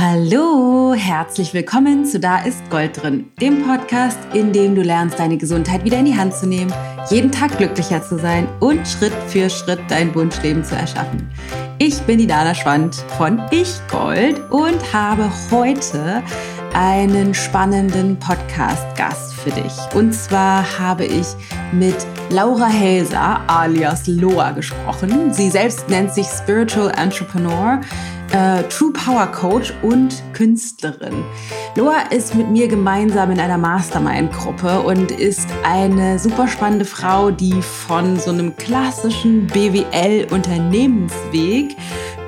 Hallo, herzlich willkommen zu Da ist Gold drin, dem Podcast, in dem du lernst, deine Gesundheit wieder in die Hand zu nehmen, jeden Tag glücklicher zu sein und Schritt für Schritt dein Wunschleben zu erschaffen. Ich bin die Dana Schwand von Ich Gold und habe heute einen spannenden Podcast-Gast für dich. Und zwar habe ich mit Laura Helser alias Loa gesprochen. Sie selbst nennt sich Spiritual Entrepreneur äh, True Power Coach und Künstlerin. Loa ist mit mir gemeinsam in einer Mastermind-Gruppe und ist eine super spannende Frau, die von so einem klassischen BWL-Unternehmensweg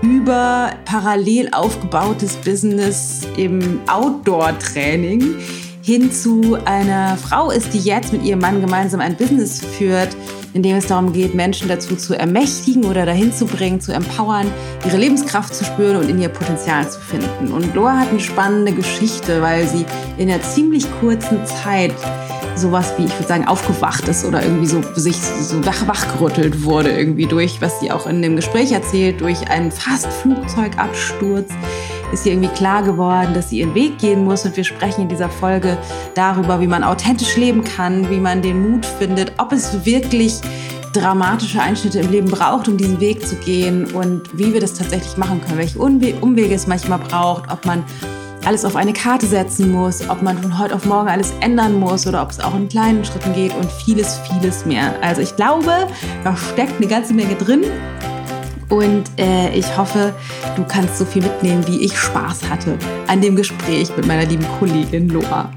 über parallel aufgebautes Business im Outdoor-Training hin zu einer Frau ist, die jetzt mit ihrem Mann gemeinsam ein Business führt, in dem es darum geht, Menschen dazu zu ermächtigen oder dahin zu bringen, zu empowern, ihre Lebenskraft zu spüren und in ihr Potenzial zu finden. Und Loa hat eine spannende Geschichte, weil sie in einer ziemlich kurzen Zeit sowas wie, ich würde sagen, aufgewacht ist oder irgendwie so sich so wach, wachgerüttelt wurde irgendwie durch, was sie auch in dem Gespräch erzählt, durch einen fast Flugzeugabsturz ist ihr irgendwie klar geworden, dass sie ihren Weg gehen muss. Und wir sprechen in dieser Folge darüber, wie man authentisch leben kann, wie man den Mut findet, ob es wirklich dramatische Einschnitte im Leben braucht, um diesen Weg zu gehen und wie wir das tatsächlich machen können, welche Umwege es manchmal braucht, ob man alles auf eine Karte setzen muss, ob man von heute auf morgen alles ändern muss oder ob es auch in kleinen Schritten geht und vieles, vieles mehr. Also ich glaube, da steckt eine ganze Menge drin und äh, ich hoffe, du kannst so viel mitnehmen, wie ich Spaß hatte an dem Gespräch mit meiner lieben Kollegin Loa.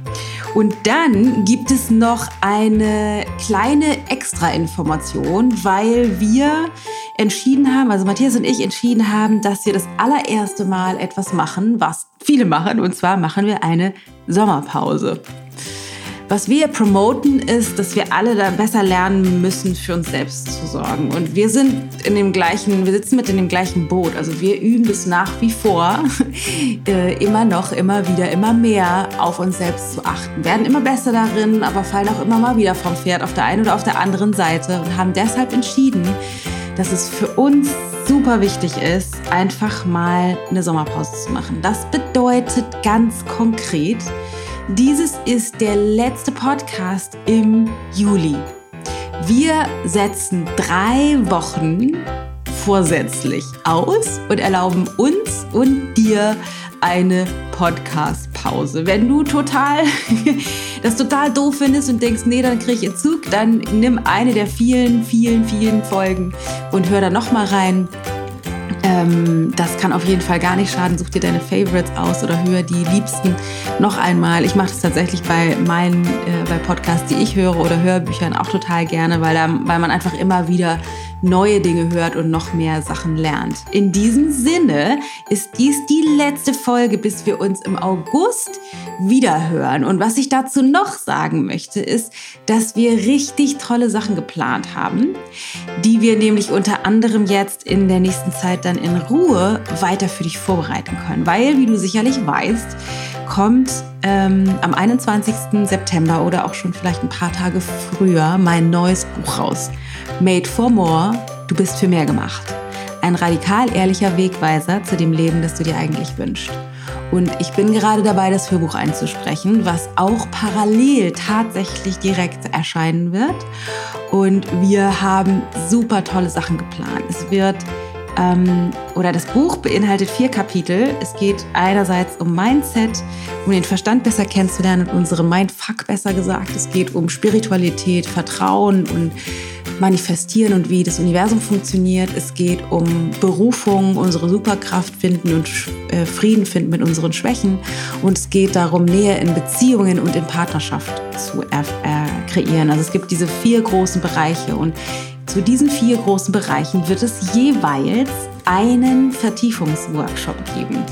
Und dann gibt es noch eine kleine Extra-Information, weil wir entschieden haben, also Matthias und ich entschieden haben, dass wir das allererste Mal etwas machen, was viele machen, und zwar machen wir eine Sommerpause. Was wir promoten ist, dass wir alle da besser lernen müssen, für uns selbst zu sorgen. Und wir sind in dem gleichen, wir sitzen mit in dem gleichen Boot. Also wir üben das nach wie vor, äh, immer noch, immer wieder, immer mehr auf uns selbst zu achten. Werden immer besser darin, aber fallen auch immer mal wieder vom Pferd auf der einen oder auf der anderen Seite und haben deshalb entschieden, dass es für uns super wichtig ist, einfach mal eine Sommerpause zu machen. Das bedeutet ganz konkret, dieses ist der letzte Podcast im Juli. Wir setzen drei Wochen vorsätzlich aus und erlauben uns und dir eine Podcast-Pause. Wenn du total das total doof findest und denkst, nee, dann kriege ich Entzug, dann nimm eine der vielen, vielen, vielen Folgen und hör da nochmal rein. Ähm, das kann auf jeden Fall gar nicht schaden. Such dir deine Favorites aus oder hör die liebsten noch einmal. Ich mache das tatsächlich bei meinen, äh, bei Podcasts, die ich höre oder Hörbüchern auch total gerne, weil, da, weil man einfach immer wieder neue Dinge hört und noch mehr Sachen lernt. In diesem Sinne ist dies die letzte Folge, bis wir uns im August wieder hören. Und was ich dazu noch sagen möchte, ist, dass wir richtig tolle Sachen geplant haben, die wir nämlich unter anderem jetzt in der nächsten Zeit dann in Ruhe weiter für dich vorbereiten können. Weil, wie du sicherlich weißt, kommt ähm, am 21. September oder auch schon vielleicht ein paar Tage früher mein neues Buch raus. Made for More, du bist für mehr gemacht. Ein radikal ehrlicher Wegweiser zu dem Leben, das du dir eigentlich wünschst. Und ich bin gerade dabei, das Hörbuch einzusprechen, was auch parallel tatsächlich direkt erscheinen wird. Und wir haben super tolle Sachen geplant. Es wird ähm, oder das Buch beinhaltet vier Kapitel. Es geht einerseits um Mindset, um den Verstand besser kennenzulernen und unsere Mindfuck besser gesagt. Es geht um Spiritualität, Vertrauen und Manifestieren und wie das Universum funktioniert. Es geht um Berufung, unsere Superkraft finden und äh, Frieden finden mit unseren Schwächen. Und es geht darum, Nähe in Beziehungen und in Partnerschaft zu äh, kreieren. Also es gibt diese vier großen Bereiche und zu diesen vier großen Bereichen wird es jeweils einen Vertiefungsworkshop geben,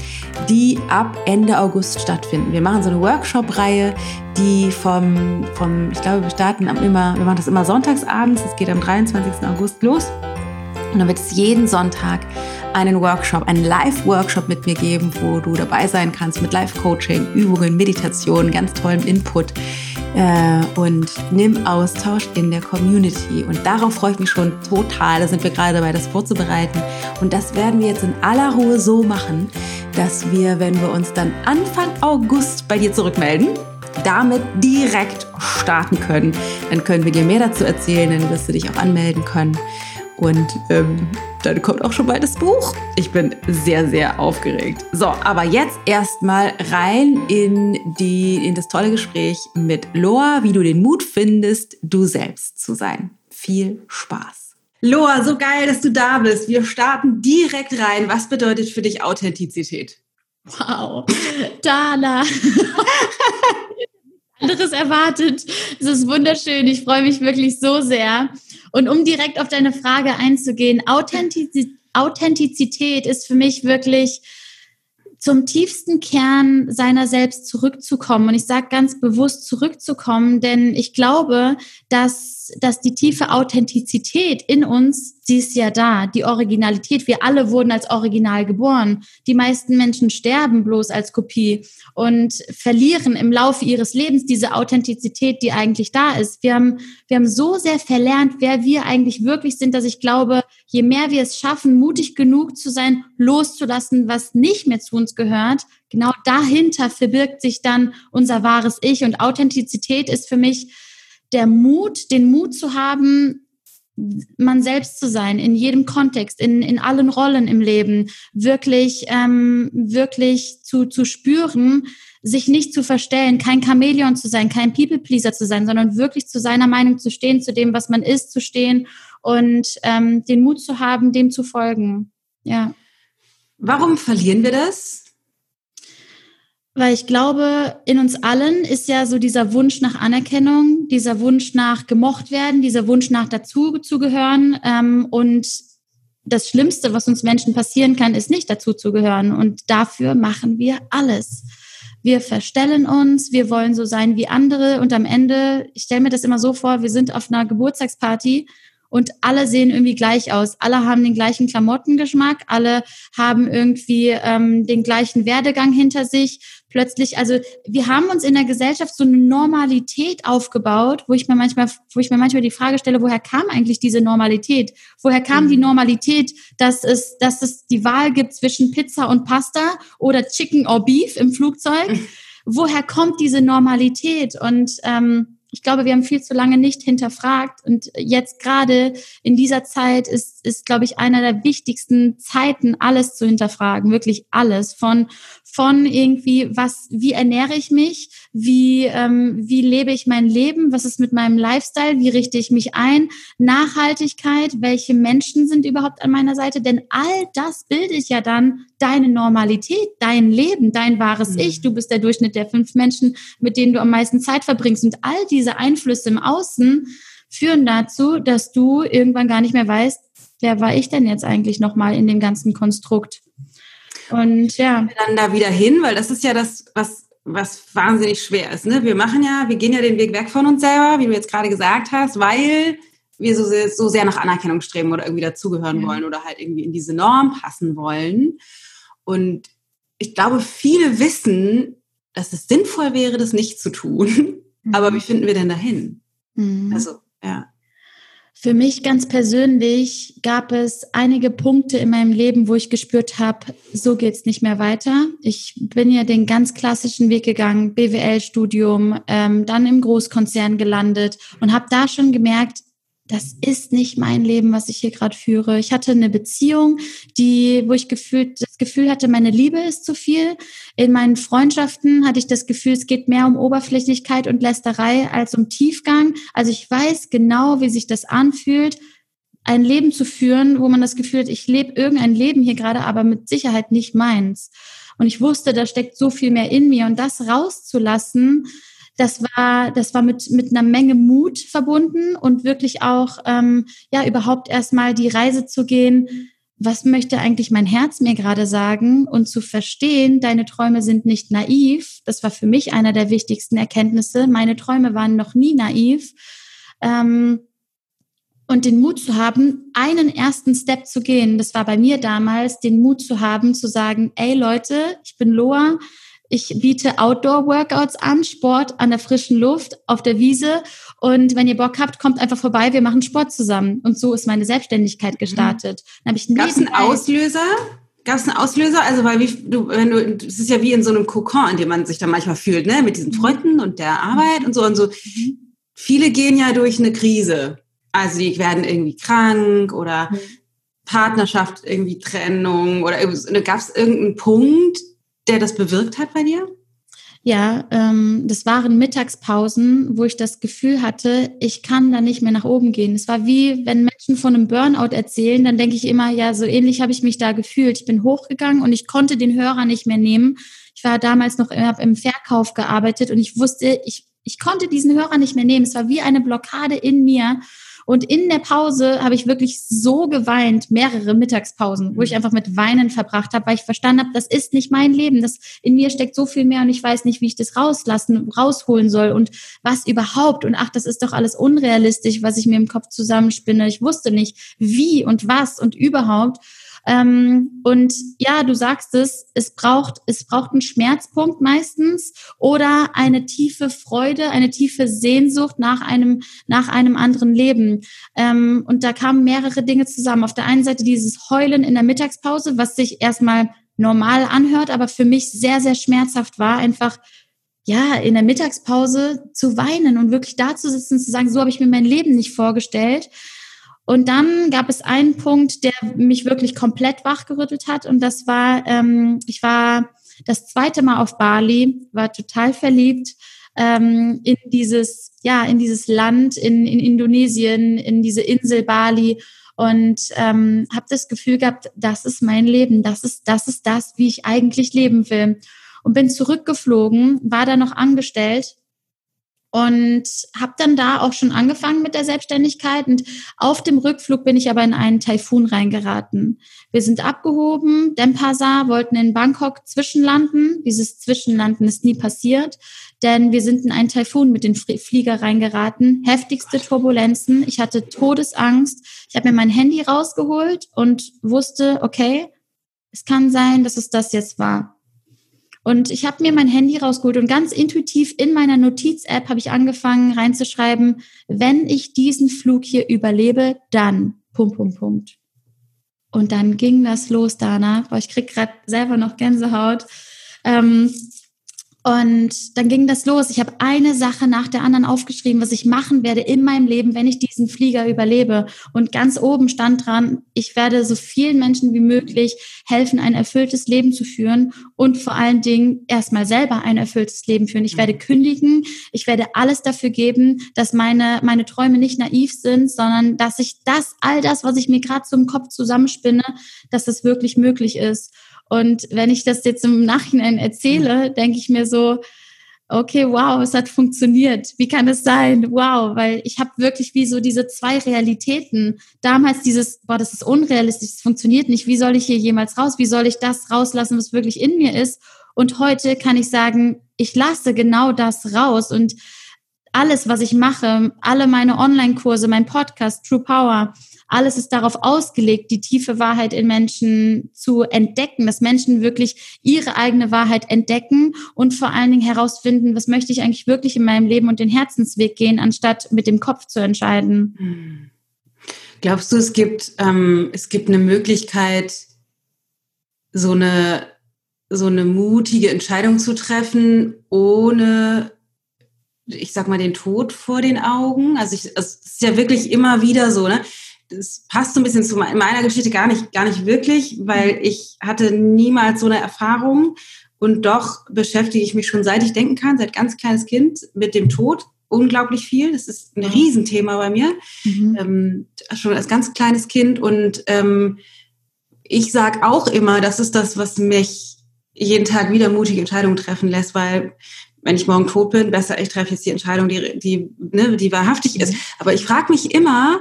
die ab Ende August stattfinden. Wir machen so eine Workshop-Reihe, die vom, vom, ich glaube, wir starten immer, wir machen das immer sonntagsabends, es geht am 23. August los. Und dann wird es jeden Sonntag einen Workshop, einen Live-Workshop mit mir geben, wo du dabei sein kannst mit Live-Coaching, Übungen, Meditation, ganz tollem Input äh, und nimm Austausch in der Community. Und darauf freue ich mich schon total. Da sind wir gerade dabei, das vorzubereiten. Und das werden wir jetzt in aller Ruhe so machen, dass wir, wenn wir uns dann Anfang August bei dir zurückmelden, damit direkt starten können. Dann können wir dir mehr dazu erzählen, dann wirst du dich auch anmelden können. Und ähm, dann kommt auch schon bald das Buch. Ich bin sehr, sehr aufgeregt. So, aber jetzt erstmal rein in, die, in das tolle Gespräch mit Loa, wie du den Mut findest, du selbst zu sein. Viel Spaß. Loa, so geil, dass du da bist. Wir starten direkt rein. Was bedeutet für dich Authentizität? Wow, Dana. anderes erwartet. Es ist wunderschön. Ich freue mich wirklich so sehr. Und um direkt auf deine Frage einzugehen, Authentizität, ist für mich wirklich zum tiefsten Kern seiner selbst zurückzukommen. Und ich sage ganz bewusst zurückzukommen, denn ich glaube, dass, dass die tiefe Authentizität in uns, sie ist ja da, die Originalität. Wir alle wurden als Original geboren. Die meisten Menschen sterben bloß als Kopie und verlieren im Laufe ihres Lebens diese Authentizität, die eigentlich da ist. Wir haben, wir haben so sehr verlernt, wer wir eigentlich wirklich sind, dass ich glaube, je mehr wir es schaffen, mutig genug zu sein, loszulassen, was nicht mehr zu uns gehört, genau dahinter verbirgt sich dann unser wahres Ich. Und Authentizität ist für mich der Mut, den Mut zu haben, man selbst zu sein, in jedem Kontext, in, in allen Rollen im Leben, wirklich, ähm, wirklich zu, zu spüren, sich nicht zu verstellen, kein Chamäleon zu sein, kein People-Pleaser zu sein, sondern wirklich zu seiner Meinung zu stehen, zu dem, was man ist, zu stehen und ähm, den Mut zu haben, dem zu folgen. Ja. Warum verlieren wir das? Weil ich glaube, in uns allen ist ja so dieser Wunsch nach Anerkennung, dieser Wunsch nach gemocht werden, dieser Wunsch nach dazu zu gehören. Ähm, und das Schlimmste, was uns Menschen passieren kann, ist nicht dazu zu gehören. Und dafür machen wir alles. Wir verstellen uns, wir wollen so sein wie andere. Und am Ende, ich stelle mir das immer so vor, wir sind auf einer Geburtstagsparty und alle sehen irgendwie gleich aus. Alle haben den gleichen Klamottengeschmack, alle haben irgendwie ähm, den gleichen Werdegang hinter sich. Plötzlich, also wir haben uns in der Gesellschaft so eine Normalität aufgebaut, wo ich mir manchmal, wo ich mir manchmal die Frage stelle, woher kam eigentlich diese Normalität? Woher kam mhm. die Normalität, dass es, dass es die Wahl gibt zwischen Pizza und Pasta oder Chicken or Beef im Flugzeug? Mhm. Woher kommt diese Normalität? Und ähm, ich glaube, wir haben viel zu lange nicht hinterfragt. Und jetzt gerade in dieser Zeit ist, ist, glaube ich, einer der wichtigsten Zeiten, alles zu hinterfragen. Wirklich alles. Von, von irgendwie, was, wie ernähre ich mich? Wie, ähm, wie lebe ich mein Leben? Was ist mit meinem Lifestyle? Wie richte ich mich ein? Nachhaltigkeit? Welche Menschen sind überhaupt an meiner Seite? Denn all das bildet ja dann deine Normalität, dein Leben, dein wahres mhm. Ich. Du bist der Durchschnitt der fünf Menschen, mit denen du am meisten Zeit verbringst. Und all diese Einflüsse im Außen führen dazu, dass du irgendwann gar nicht mehr weißt, wer war ich denn jetzt eigentlich nochmal in dem ganzen Konstrukt? Und ja. Dann da wieder hin, weil das ist ja das, was, was wahnsinnig schwer ist. Ne? Wir machen ja, wir gehen ja den Weg weg von uns selber, wie du jetzt gerade gesagt hast, weil wir so sehr, so sehr nach Anerkennung streben oder irgendwie dazugehören ja. wollen oder halt irgendwie in diese Norm passen wollen. Und ich glaube, viele wissen, dass es sinnvoll wäre, das nicht zu tun. Mhm. Aber wie finden wir denn dahin? Mhm. Also, ja. Für mich ganz persönlich gab es einige Punkte in meinem Leben, wo ich gespürt habe, so geht's nicht mehr weiter. Ich bin ja den ganz klassischen Weg gegangen, BWL-Studium, ähm, dann im Großkonzern gelandet und habe da schon gemerkt, das ist nicht mein Leben, was ich hier gerade führe. Ich hatte eine Beziehung, die, wo ich gefühlt, das Gefühl hatte, meine Liebe ist zu viel. In meinen Freundschaften hatte ich das Gefühl, es geht mehr um Oberflächlichkeit und Lästerei als um Tiefgang. Also ich weiß genau, wie sich das anfühlt, ein Leben zu führen, wo man das Gefühl hat, ich lebe irgendein Leben hier gerade, aber mit Sicherheit nicht meins. Und ich wusste, da steckt so viel mehr in mir und das rauszulassen, das war, das war mit, mit einer Menge Mut verbunden und wirklich auch, ähm, ja, überhaupt erstmal die Reise zu gehen. Was möchte eigentlich mein Herz mir gerade sagen? Und zu verstehen, deine Träume sind nicht naiv. Das war für mich einer der wichtigsten Erkenntnisse. Meine Träume waren noch nie naiv. Ähm, und den Mut zu haben, einen ersten Step zu gehen. Das war bei mir damals, den Mut zu haben, zu sagen, ey Leute, ich bin Loa, ich biete Outdoor-Workouts an, Sport an der frischen Luft, auf der Wiese. Und wenn ihr Bock habt, kommt einfach vorbei, wir machen Sport zusammen. Und so ist meine Selbstständigkeit mhm. gestartet. Gab es einen Auslöser? Gab es einen Auslöser? Also, weil wie, du, wenn du, es ist ja wie in so einem Kokon, in dem man sich dann manchmal fühlt, ne, mit diesen mhm. Freunden und der Arbeit und so und so. Mhm. Viele gehen ja durch eine Krise. Also, die werden irgendwie krank oder mhm. Partnerschaft, irgendwie Trennung oder gab es irgendeinen Punkt, der das bewirkt hat bei dir? Ja, ähm, das waren Mittagspausen, wo ich das Gefühl hatte, ich kann da nicht mehr nach oben gehen. Es war wie, wenn Menschen von einem Burnout erzählen, dann denke ich immer, ja, so ähnlich habe ich mich da gefühlt. Ich bin hochgegangen und ich konnte den Hörer nicht mehr nehmen. Ich war damals noch im Verkauf gearbeitet und ich wusste, ich, ich konnte diesen Hörer nicht mehr nehmen. Es war wie eine Blockade in mir. Und in der Pause habe ich wirklich so geweint, mehrere Mittagspausen, wo ich mhm. einfach mit Weinen verbracht habe, weil ich verstanden habe, das ist nicht mein Leben. Das in mir steckt so viel mehr und ich weiß nicht, wie ich das rauslassen, rausholen soll und was überhaupt. Und ach, das ist doch alles unrealistisch, was ich mir im Kopf zusammenspinne. Ich wusste nicht, wie und was und überhaupt. Ähm, und ja, du sagst es, es braucht, es braucht einen Schmerzpunkt meistens oder eine tiefe Freude, eine tiefe Sehnsucht nach einem, nach einem anderen Leben. Ähm, und da kamen mehrere Dinge zusammen. Auf der einen Seite dieses Heulen in der Mittagspause, was sich erstmal normal anhört, aber für mich sehr, sehr schmerzhaft war, einfach ja, in der Mittagspause zu weinen und wirklich da zu sitzen, zu sagen, so habe ich mir mein Leben nicht vorgestellt. Und dann gab es einen Punkt, der mich wirklich komplett wachgerüttelt hat. Und das war, ähm, ich war das zweite Mal auf Bali, war total verliebt ähm, in dieses, ja, in dieses Land, in, in Indonesien, in diese Insel Bali und ähm, habe das Gefühl gehabt, das ist mein Leben, das ist, das ist das, wie ich eigentlich leben will. Und bin zurückgeflogen, war da noch angestellt und habe dann da auch schon angefangen mit der Selbstständigkeit und auf dem Rückflug bin ich aber in einen Taifun reingeraten. Wir sind abgehoben, Dempasa wollten in Bangkok zwischenlanden. Dieses Zwischenlanden ist nie passiert, denn wir sind in einen Taifun mit den Flieger reingeraten. Heftigste Turbulenzen. Ich hatte Todesangst. Ich habe mir mein Handy rausgeholt und wusste, okay, es kann sein, dass es das jetzt war. Und ich habe mir mein Handy rausgeholt und ganz intuitiv in meiner Notiz-App habe ich angefangen reinzuschreiben, wenn ich diesen Flug hier überlebe, dann Punkt, Punkt, Punkt. Und dann ging das los, Dana. Boah, ich krieg gerade selber noch Gänsehaut. Ähm, und dann ging das los. Ich habe eine Sache nach der anderen aufgeschrieben, was ich machen werde in meinem Leben, wenn ich diesen Flieger überlebe. Und ganz oben stand dran, ich werde so vielen Menschen wie möglich helfen, ein erfülltes Leben zu führen und vor allen Dingen erstmal selber ein erfülltes Leben führen. Ich werde kündigen. Ich werde alles dafür geben, dass meine, meine Träume nicht naiv sind, sondern dass ich das, all das, was ich mir gerade so im Kopf zusammenspinne, dass das wirklich möglich ist. Und wenn ich das jetzt im Nachhinein erzähle, denke ich mir so, okay, wow, es hat funktioniert. Wie kann es sein? Wow, weil ich habe wirklich wie so diese zwei Realitäten. Damals dieses, boah, das ist unrealistisch, das funktioniert nicht. Wie soll ich hier jemals raus? Wie soll ich das rauslassen, was wirklich in mir ist? Und heute kann ich sagen, ich lasse genau das raus und alles, was ich mache, alle meine Online-Kurse, mein Podcast, True Power, alles ist darauf ausgelegt, die tiefe Wahrheit in Menschen zu entdecken, dass Menschen wirklich ihre eigene Wahrheit entdecken und vor allen Dingen herausfinden, was möchte ich eigentlich wirklich in meinem Leben und den Herzensweg gehen, anstatt mit dem Kopf zu entscheiden. Hm. Glaubst du, es gibt, ähm, es gibt eine Möglichkeit, so eine, so eine mutige Entscheidung zu treffen, ohne ich sag mal, den Tod vor den Augen. Also es ist ja wirklich immer wieder so, ne? Das passt so ein bisschen zu meiner Geschichte gar nicht, gar nicht wirklich, weil ich hatte niemals so eine Erfahrung und doch beschäftige ich mich schon seit ich denken kann, seit ganz kleines Kind mit dem Tod unglaublich viel. Das ist ein Riesenthema bei mir, mhm. ähm, schon als ganz kleines Kind und ähm, ich sage auch immer, das ist das, was mich jeden Tag wieder mutige Entscheidungen treffen lässt, weil wenn ich morgen tot bin, besser, ich treffe jetzt die Entscheidung, die, die, ne, die wahrhaftig ist. Aber ich frage mich immer,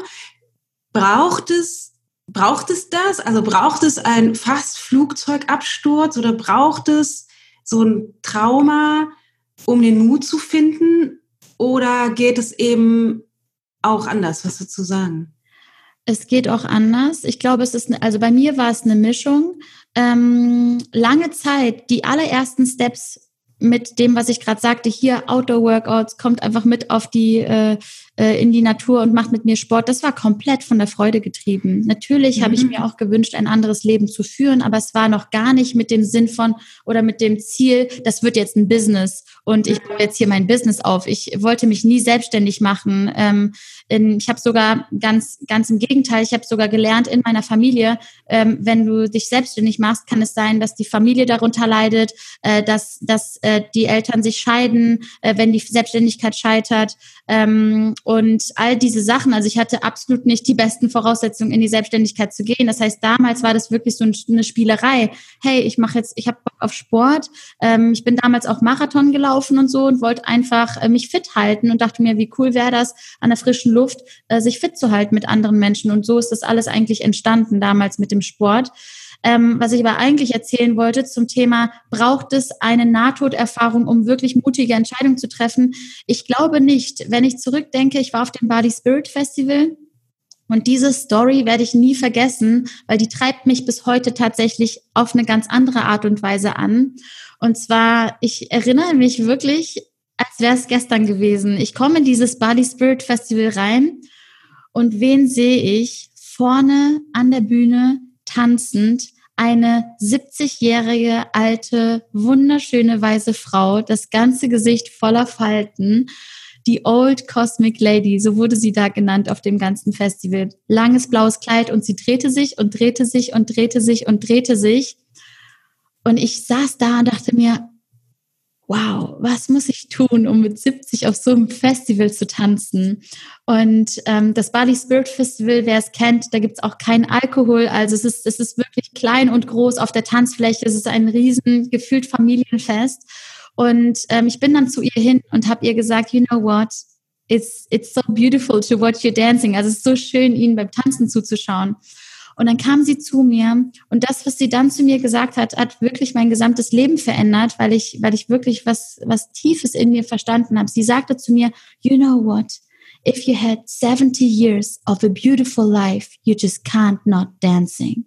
braucht es, braucht es das? Also braucht es ein fast Flugzeugabsturz oder braucht es so ein Trauma, um den Mut zu finden? Oder geht es eben auch anders? Was würdest du sagen? Es geht auch anders. Ich glaube, es ist, also bei mir war es eine Mischung. Ähm, lange Zeit, die allerersten Steps mit dem, was ich gerade sagte, hier Outdoor-Workouts, kommt einfach mit auf die äh, äh, in die Natur und macht mit mir Sport. Das war komplett von der Freude getrieben. Natürlich mhm. habe ich mhm. mir auch gewünscht, ein anderes Leben zu führen, aber es war noch gar nicht mit dem Sinn von oder mit dem Ziel, das wird jetzt ein Business und ich baue jetzt hier mein Business auf. Ich wollte mich nie selbstständig machen. Ähm, in, ich habe sogar ganz, ganz im Gegenteil, ich habe sogar gelernt in meiner Familie, ähm, wenn du dich selbstständig machst, kann es sein, dass die Familie darunter leidet, äh, dass, dass äh, die Eltern sich scheiden, äh, wenn die Selbstständigkeit scheitert. Ähm, und all diese Sachen. Also ich hatte absolut nicht die besten Voraussetzungen, in die Selbstständigkeit zu gehen. Das heißt, damals war das wirklich so eine Spielerei. Hey, ich mache jetzt, ich habe Bock auf Sport. Ähm, ich bin damals auch Marathon gelaufen und so und wollte einfach äh, mich fit halten und dachte mir, wie cool wäre das, an der frischen Luft äh, sich fit zu halten mit anderen Menschen. Und so ist das alles eigentlich entstanden damals mit dem Sport. Ähm, was ich aber eigentlich erzählen wollte zum Thema, braucht es eine Nahtoderfahrung, um wirklich mutige Entscheidungen zu treffen? Ich glaube nicht. Wenn ich zurückdenke, ich war auf dem Body Spirit Festival und diese Story werde ich nie vergessen, weil die treibt mich bis heute tatsächlich auf eine ganz andere Art und Weise an. Und zwar, ich erinnere mich wirklich, als wäre es gestern gewesen. Ich komme in dieses Body Spirit Festival rein und wen sehe ich vorne an der Bühne? Tanzend eine 70-jährige alte, wunderschöne weiße Frau, das ganze Gesicht voller Falten, die Old Cosmic Lady, so wurde sie da genannt auf dem ganzen Festival. Langes blaues Kleid und sie drehte sich und drehte sich und drehte sich und drehte sich. Und ich saß da und dachte mir, wow, was muss ich tun, um mit 70 auf so einem Festival zu tanzen? Und ähm, das Bali Spirit Festival, wer es kennt, da gibt's auch keinen Alkohol. Also es ist, es ist wirklich klein und groß auf der Tanzfläche. Es ist ein riesen, gefühlt Familienfest. Und ähm, ich bin dann zu ihr hin und habe ihr gesagt, you know what? It's, it's so beautiful to watch you dancing. Also es ist so schön, ihnen beim Tanzen zuzuschauen. Und dann kam sie zu mir und das, was sie dann zu mir gesagt hat, hat wirklich mein gesamtes Leben verändert, weil ich, weil ich wirklich was, was Tiefes in mir verstanden habe. Sie sagte zu mir, you know what? If you had 70 years of a beautiful life, you just can't not dancing.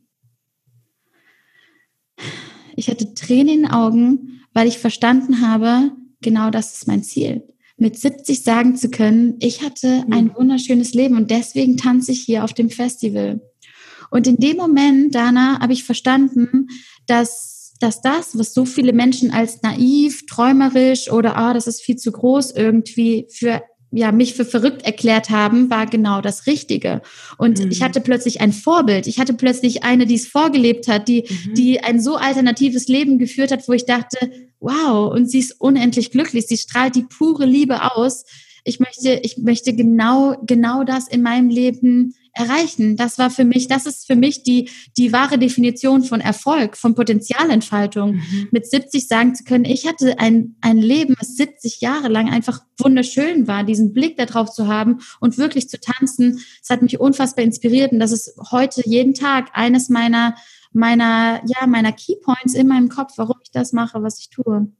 Ich hatte Tränen in den Augen, weil ich verstanden habe, genau das ist mein Ziel mit 70 sagen zu können, ich hatte ein mhm. wunderschönes Leben und deswegen tanze ich hier auf dem Festival. Und in dem Moment, Dana, habe ich verstanden, dass, dass das, was so viele Menschen als naiv, träumerisch oder ah, das ist viel zu groß irgendwie für ja, mich für verrückt erklärt haben, war genau das Richtige. Und mhm. ich hatte plötzlich ein Vorbild. Ich hatte plötzlich eine, die es vorgelebt hat, die, mhm. die ein so alternatives Leben geführt hat, wo ich dachte, wow, und sie ist unendlich glücklich. Sie strahlt die pure Liebe aus. Ich möchte, ich möchte genau, genau das in meinem Leben erreichen. Das war für mich, das ist für mich die, die wahre Definition von Erfolg, von Potenzialentfaltung. Mhm. Mit 70 sagen zu können, ich hatte ein, ein Leben, das 70 Jahre lang einfach wunderschön war, diesen Blick darauf zu haben und wirklich zu tanzen. Es hat mich unfassbar inspiriert und das ist heute jeden Tag eines meiner, meiner, ja, meiner Keypoints in meinem Kopf, warum ich das mache, was ich tue.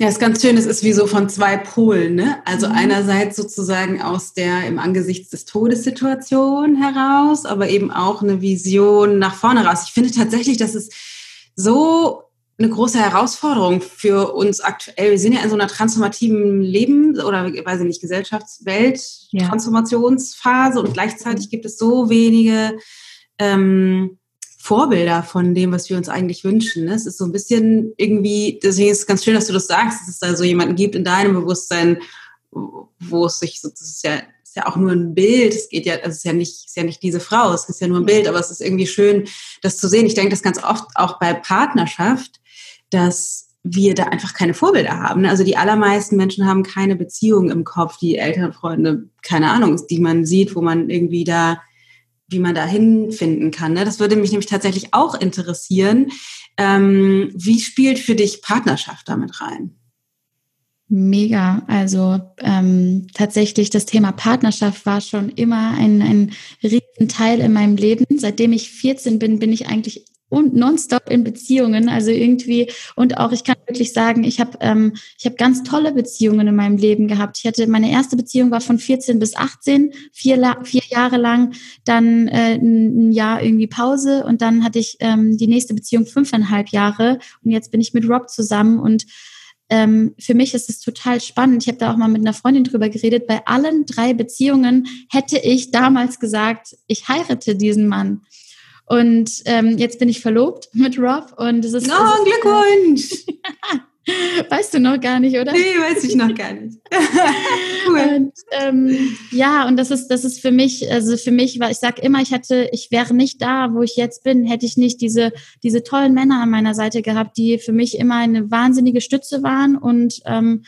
Ja, ist ganz schön, es ist wie so von zwei Polen, ne? Also mhm. einerseits sozusagen aus der im Angesichts des Todessituation heraus, aber eben auch eine Vision nach vorne raus. Ich finde tatsächlich, dass es so eine große Herausforderung für uns aktuell. Wir sind ja in so einer transformativen Leben oder weiß ich nicht, Gesellschaftswelt, ja. Transformationsphase und gleichzeitig gibt es so wenige ähm, Vorbilder von dem, was wir uns eigentlich wünschen. Ne? Es ist so ein bisschen irgendwie, deswegen ist es ganz schön, dass du das sagst, dass es da so jemanden gibt in deinem Bewusstsein, wo es sich so, das ist ja, ist ja auch nur ein Bild, es geht ja, es ist ja nicht, ist ja nicht diese Frau, es ist ja nur ein Bild, aber es ist irgendwie schön, das zu sehen. Ich denke das ganz oft auch bei Partnerschaft, dass wir da einfach keine Vorbilder haben. Also die allermeisten Menschen haben keine Beziehung im Kopf, die Eltern, Freunde, keine Ahnung, die man sieht, wo man irgendwie da wie man da hinfinden kann. Ne? Das würde mich nämlich tatsächlich auch interessieren. Ähm, wie spielt für dich Partnerschaft damit rein? Mega. Also ähm, tatsächlich das Thema Partnerschaft war schon immer ein, ein riesen Teil in meinem Leben. Seitdem ich 14 bin, bin ich eigentlich und nonstop in Beziehungen. Also irgendwie, und auch ich kann wirklich sagen, ich habe ähm, ich habe ganz tolle Beziehungen in meinem Leben gehabt. Ich hatte meine erste Beziehung war von 14 bis 18, vier, vier Jahre lang, dann äh, ein Jahr irgendwie Pause und dann hatte ich ähm, die nächste Beziehung fünfeinhalb Jahre und jetzt bin ich mit Rob zusammen und ähm, für mich ist es total spannend. Ich habe da auch mal mit einer Freundin drüber geredet. Bei allen drei Beziehungen hätte ich damals gesagt, ich heirate diesen Mann. Und ähm, jetzt bin ich verlobt mit Rob und es ist. Oh, Glückwunsch! Weißt du noch gar nicht, oder? Nee, weiß ich noch gar nicht. cool. Und, ähm, ja, und das ist, das ist für mich, also für mich, weil ich sage immer, ich hatte, ich wäre nicht da, wo ich jetzt bin, hätte ich nicht diese, diese tollen Männer an meiner Seite gehabt, die für mich immer eine wahnsinnige Stütze waren und ähm,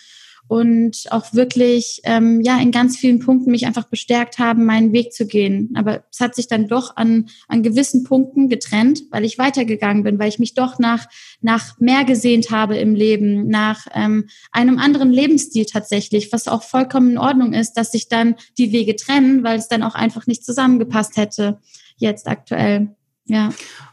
und auch wirklich ähm, ja in ganz vielen Punkten mich einfach bestärkt haben, meinen Weg zu gehen. Aber es hat sich dann doch an, an gewissen Punkten getrennt, weil ich weitergegangen bin, weil ich mich doch nach, nach mehr gesehnt habe im Leben, nach ähm, einem anderen Lebensstil tatsächlich, was auch vollkommen in Ordnung ist, dass sich dann die Wege trennen, weil es dann auch einfach nicht zusammengepasst hätte jetzt aktuell. Ja.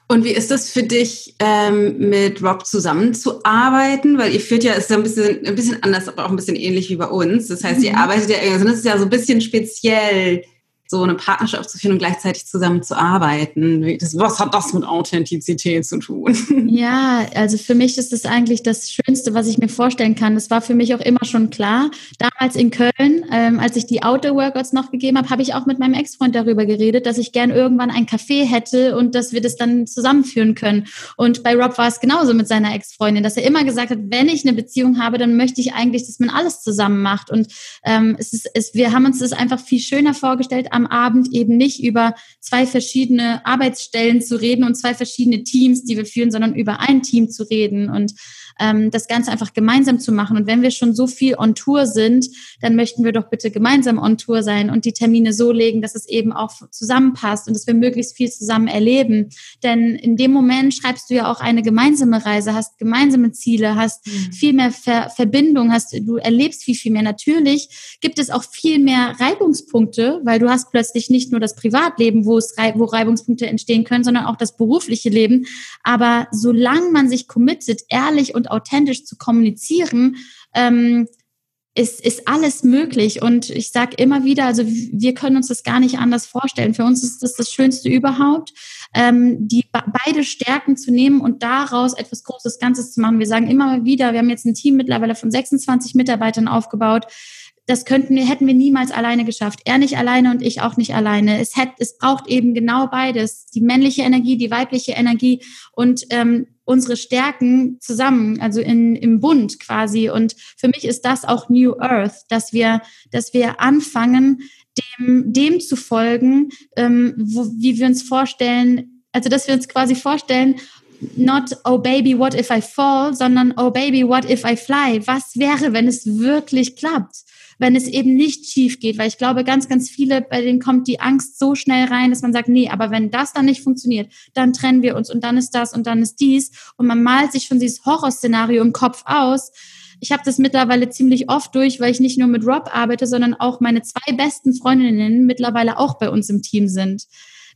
Und wie ist das für dich, ähm, mit Rob zusammenzuarbeiten? Weil ihr führt ja, ist ja ein bisschen, ein bisschen anders, aber auch ein bisschen ähnlich wie bei uns. Das heißt, mhm. ihr arbeitet ja, also das ist ja so ein bisschen speziell so eine Partnerschaft zu führen und gleichzeitig zusammen zu arbeiten. was hat das mit Authentizität zu tun? Ja, also für mich ist es eigentlich das Schönste, was ich mir vorstellen kann. Das war für mich auch immer schon klar. Damals in Köln, ähm, als ich die Outdoor-Workouts noch gegeben habe, habe ich auch mit meinem Ex-Freund darüber geredet, dass ich gern irgendwann ein Café hätte und dass wir das dann zusammenführen können. Und bei Rob war es genauso mit seiner Ex-Freundin, dass er immer gesagt hat, wenn ich eine Beziehung habe, dann möchte ich eigentlich, dass man alles zusammen macht. Und ähm, es ist, es, wir haben uns das einfach viel schöner vorgestellt am Abend eben nicht über zwei verschiedene Arbeitsstellen zu reden und zwei verschiedene Teams, die wir führen, sondern über ein Team zu reden. Und ähm, das Ganze einfach gemeinsam zu machen. Und wenn wir schon so viel on Tour sind, dann möchten wir doch bitte gemeinsam on Tour sein und die Termine so legen, dass es eben auch zusammenpasst und dass wir möglichst viel zusammen erleben. Denn in dem Moment schreibst du ja auch eine gemeinsame Reise, hast gemeinsame Ziele, hast mhm. viel mehr Ver Verbindung, hast, du erlebst viel, viel mehr. Natürlich gibt es auch viel mehr Reibungspunkte, weil du hast plötzlich nicht nur das Privatleben, wo es wo Reibungspunkte entstehen können, sondern auch das berufliche Leben. Aber solange man sich committet, ehrlich und authentisch zu kommunizieren, ähm, ist, ist alles möglich. Und ich sage immer wieder, also wir können uns das gar nicht anders vorstellen. Für uns ist das das Schönste überhaupt, ähm, die beide Stärken zu nehmen und daraus etwas Großes Ganzes zu machen. Wir sagen immer wieder, wir haben jetzt ein Team mittlerweile von 26 Mitarbeitern aufgebaut das könnten wir, hätten wir niemals alleine geschafft. Er nicht alleine und ich auch nicht alleine. Es, hätte, es braucht eben genau beides. Die männliche Energie, die weibliche Energie und ähm, unsere Stärken zusammen, also in, im Bund quasi. Und für mich ist das auch New Earth, dass wir, dass wir anfangen, dem, dem zu folgen, ähm, wo, wie wir uns vorstellen, also dass wir uns quasi vorstellen, not oh baby, what if I fall, sondern oh baby, what if I fly? Was wäre, wenn es wirklich klappt? Wenn es eben nicht schief geht, weil ich glaube, ganz, ganz viele, bei denen kommt die Angst so schnell rein, dass man sagt, nee, aber wenn das dann nicht funktioniert, dann trennen wir uns und dann ist das und dann ist dies und man malt sich schon dieses Horrorszenario im Kopf aus. Ich habe das mittlerweile ziemlich oft durch, weil ich nicht nur mit Rob arbeite, sondern auch meine zwei besten Freundinnen mittlerweile auch bei uns im Team sind.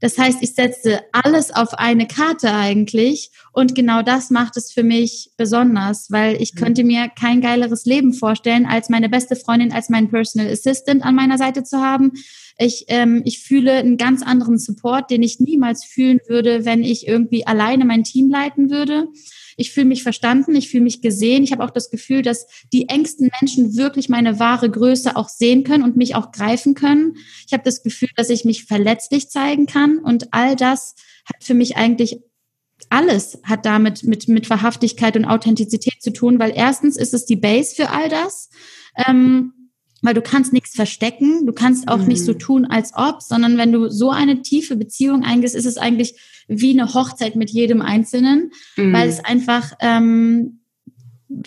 Das heißt, ich setze alles auf eine Karte eigentlich und genau das macht es für mich besonders, weil ich mhm. könnte mir kein geileres Leben vorstellen, als meine beste Freundin, als meinen Personal Assistant an meiner Seite zu haben. Ich, ähm, ich fühle einen ganz anderen Support, den ich niemals fühlen würde, wenn ich irgendwie alleine mein Team leiten würde. Ich fühle mich verstanden, ich fühle mich gesehen. Ich habe auch das Gefühl, dass die engsten Menschen wirklich meine wahre Größe auch sehen können und mich auch greifen können. Ich habe das Gefühl, dass ich mich verletzlich zeigen kann und all das hat für mich eigentlich alles hat damit mit, mit Wahrhaftigkeit und Authentizität zu tun, weil erstens ist es die Base für all das. Ähm, weil du kannst nichts verstecken, du kannst auch mhm. nicht so mhm. tun, als ob, sondern wenn du so eine tiefe Beziehung eingehst, ist es eigentlich wie eine Hochzeit mit jedem Einzelnen, mhm. weil es einfach ähm,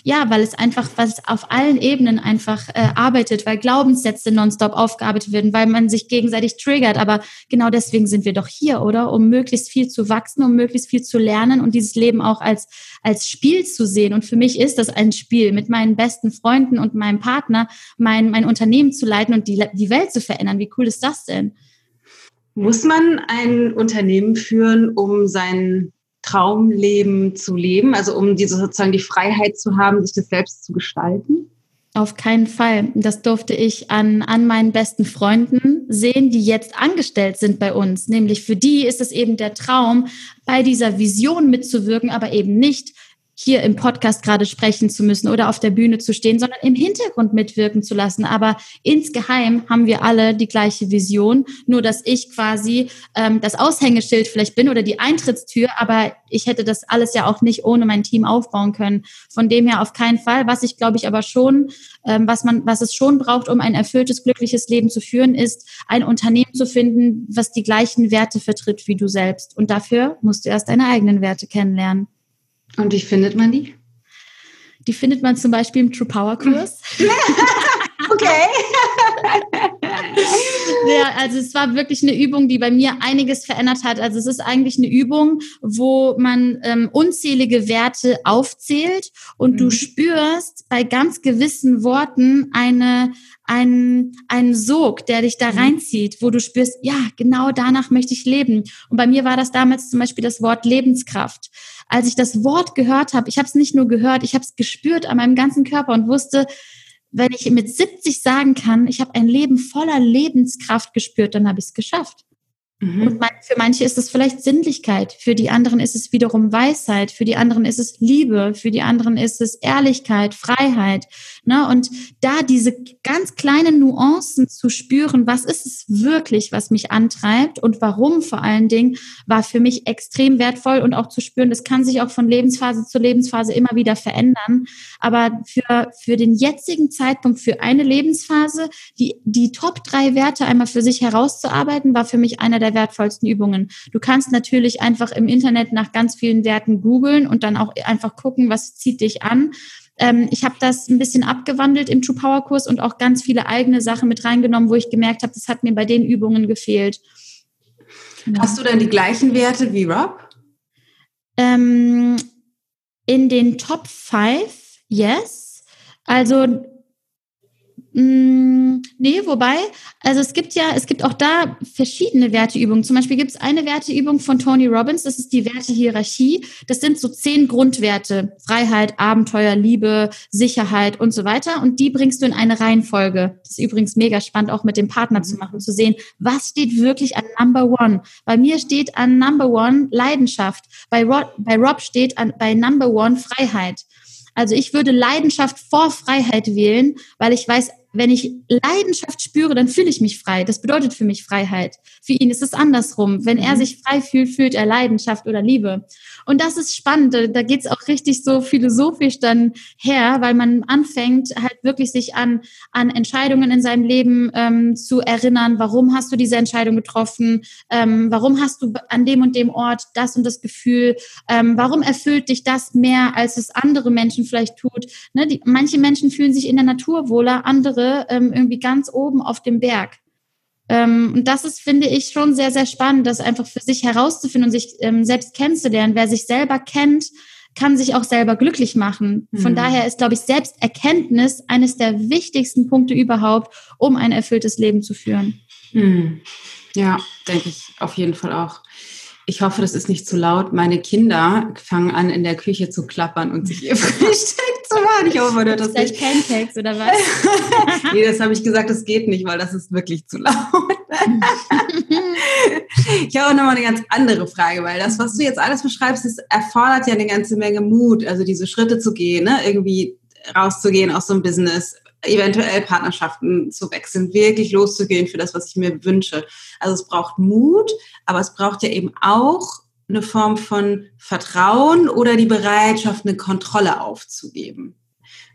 ja, weil es einfach, was auf allen Ebenen einfach äh, arbeitet, weil Glaubenssätze nonstop aufgearbeitet werden, weil man sich gegenseitig triggert. Aber genau deswegen sind wir doch hier, oder? Um möglichst viel zu wachsen, um möglichst viel zu lernen und dieses Leben auch als, als Spiel zu sehen. Und für mich ist das ein Spiel, mit meinen besten Freunden und meinem Partner mein, mein Unternehmen zu leiten und die, die Welt zu verändern. Wie cool ist das denn? Muss man ein Unternehmen führen, um seinen Traumleben zu leben, also um diese sozusagen die Freiheit zu haben, sich das selbst zu gestalten? Auf keinen Fall. Das durfte ich an, an meinen besten Freunden sehen, die jetzt angestellt sind bei uns. Nämlich für die ist es eben der Traum, bei dieser Vision mitzuwirken, aber eben nicht hier im Podcast gerade sprechen zu müssen oder auf der Bühne zu stehen, sondern im Hintergrund mitwirken zu lassen. Aber insgeheim haben wir alle die gleiche Vision, nur dass ich quasi ähm, das Aushängeschild vielleicht bin oder die Eintrittstür, aber ich hätte das alles ja auch nicht ohne mein Team aufbauen können. Von dem her auf keinen Fall. Was ich glaube ich aber schon, ähm, was man, was es schon braucht, um ein erfülltes, glückliches Leben zu führen, ist ein Unternehmen zu finden, was die gleichen Werte vertritt wie du selbst. Und dafür musst du erst deine eigenen Werte kennenlernen. Und wie findet man die? Die findet man zum Beispiel im True Power Kurs. okay. ja, also es war wirklich eine Übung, die bei mir einiges verändert hat. Also es ist eigentlich eine Übung, wo man ähm, unzählige Werte aufzählt und mhm. du spürst bei ganz gewissen Worten eine einen, einen Sog, der dich da mhm. reinzieht, wo du spürst, ja, genau danach möchte ich leben. Und bei mir war das damals zum Beispiel das Wort Lebenskraft als ich das Wort gehört habe, ich habe es nicht nur gehört, ich habe es gespürt an meinem ganzen Körper und wusste, wenn ich mit 70 sagen kann, ich habe ein Leben voller Lebenskraft gespürt, dann habe ich es geschafft. Mhm. Und für manche ist es vielleicht Sinnlichkeit, für die anderen ist es wiederum Weisheit, für die anderen ist es Liebe, für die anderen ist es Ehrlichkeit, Freiheit. Ne? Und da diese ganz kleinen Nuancen zu spüren, was ist es wirklich, was mich antreibt und warum vor allen Dingen, war für mich extrem wertvoll und auch zu spüren, das kann sich auch von Lebensphase zu Lebensphase immer wieder verändern. Aber für, für den jetzigen Zeitpunkt, für eine Lebensphase, die, die Top drei Werte einmal für sich herauszuarbeiten, war für mich einer der der wertvollsten Übungen. Du kannst natürlich einfach im Internet nach ganz vielen Werten googeln und dann auch einfach gucken, was zieht dich an. Ähm, ich habe das ein bisschen abgewandelt im True Power Kurs und auch ganz viele eigene Sachen mit reingenommen, wo ich gemerkt habe, das hat mir bei den Übungen gefehlt. Ja. Hast du dann die gleichen Werte wie Rob? Ähm, in den Top 5, yes. Also Mm, nee, wobei, also es gibt ja, es gibt auch da verschiedene Werteübungen. Zum Beispiel gibt es eine Werteübung von Tony Robbins, das ist die Wertehierarchie. Das sind so zehn Grundwerte. Freiheit, Abenteuer, Liebe, Sicherheit und so weiter. Und die bringst du in eine Reihenfolge. Das ist übrigens mega spannend, auch mit dem Partner zu machen, zu sehen, was steht wirklich an Number One. Bei mir steht an Number One Leidenschaft. Bei Rob, bei Rob steht an, bei Number One Freiheit. Also ich würde Leidenschaft vor Freiheit wählen, weil ich weiß, wenn ich Leidenschaft spüre, dann fühle ich mich frei. Das bedeutet für mich Freiheit. Für ihn ist es andersrum. Wenn er mhm. sich frei fühlt, fühlt er Leidenschaft oder Liebe. Und das ist spannend. Da geht es auch richtig so philosophisch dann her, weil man anfängt halt wirklich sich an, an Entscheidungen in seinem Leben ähm, zu erinnern. Warum hast du diese Entscheidung getroffen? Ähm, warum hast du an dem und dem Ort das und das Gefühl? Ähm, warum erfüllt dich das mehr, als es andere Menschen vielleicht tut? Ne? Die, manche Menschen fühlen sich in der Natur wohler, andere ähm, irgendwie ganz oben auf dem Berg. Ähm, und das ist, finde ich, schon sehr, sehr spannend, das einfach für sich herauszufinden und sich ähm, selbst kennenzulernen. Wer sich selber kennt, kann sich auch selber glücklich machen. Von mhm. daher ist, glaube ich, Selbsterkenntnis eines der wichtigsten Punkte überhaupt, um ein erfülltes Leben zu führen. Mhm. Ja, denke ich auf jeden Fall auch. Ich hoffe, das ist nicht zu laut. Meine Kinder fangen an, in der Küche zu klappern und sich ihr Frühstück zu machen. Ich hoffe, man hört das nicht. Pancakes oder was? nee, das habe ich gesagt, das geht nicht, weil das ist wirklich zu laut. ich habe auch nochmal eine ganz andere Frage, weil das, was du jetzt alles beschreibst, das erfordert ja eine ganze Menge Mut, also diese Schritte zu gehen, ne? irgendwie rauszugehen aus so einem Business, eventuell Partnerschaften zu wechseln, wirklich loszugehen für das, was ich mir wünsche. Also es braucht Mut, aber es braucht ja eben auch eine Form von Vertrauen oder die Bereitschaft, eine Kontrolle aufzugeben,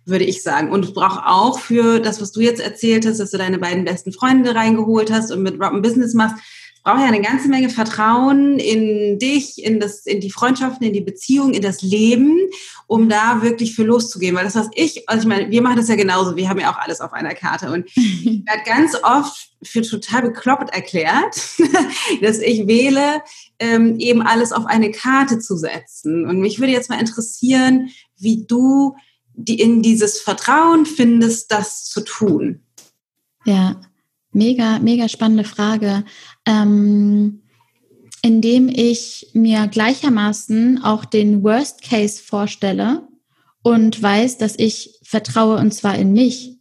würde ich sagen. Und es braucht auch für das, was du jetzt erzählt hast, dass du deine beiden besten Freunde reingeholt hast und mit Rob ein Business machst, braucht ja eine ganze Menge Vertrauen in dich, in das, in die Freundschaften, in die Beziehung, in das Leben, um da wirklich für loszugehen. Weil das, was ich, also ich meine, wir machen das ja genauso, wir haben ja auch alles auf einer Karte. Und ich werde ganz oft für total bekloppt erklärt, dass ich wähle, ähm, eben alles auf eine Karte zu setzen. Und mich würde jetzt mal interessieren, wie du die in dieses Vertrauen findest, das zu tun. Ja, mega, mega spannende Frage. Ähm, Indem ich mir gleichermaßen auch den Worst Case vorstelle und weiß, dass ich vertraue und zwar in mich.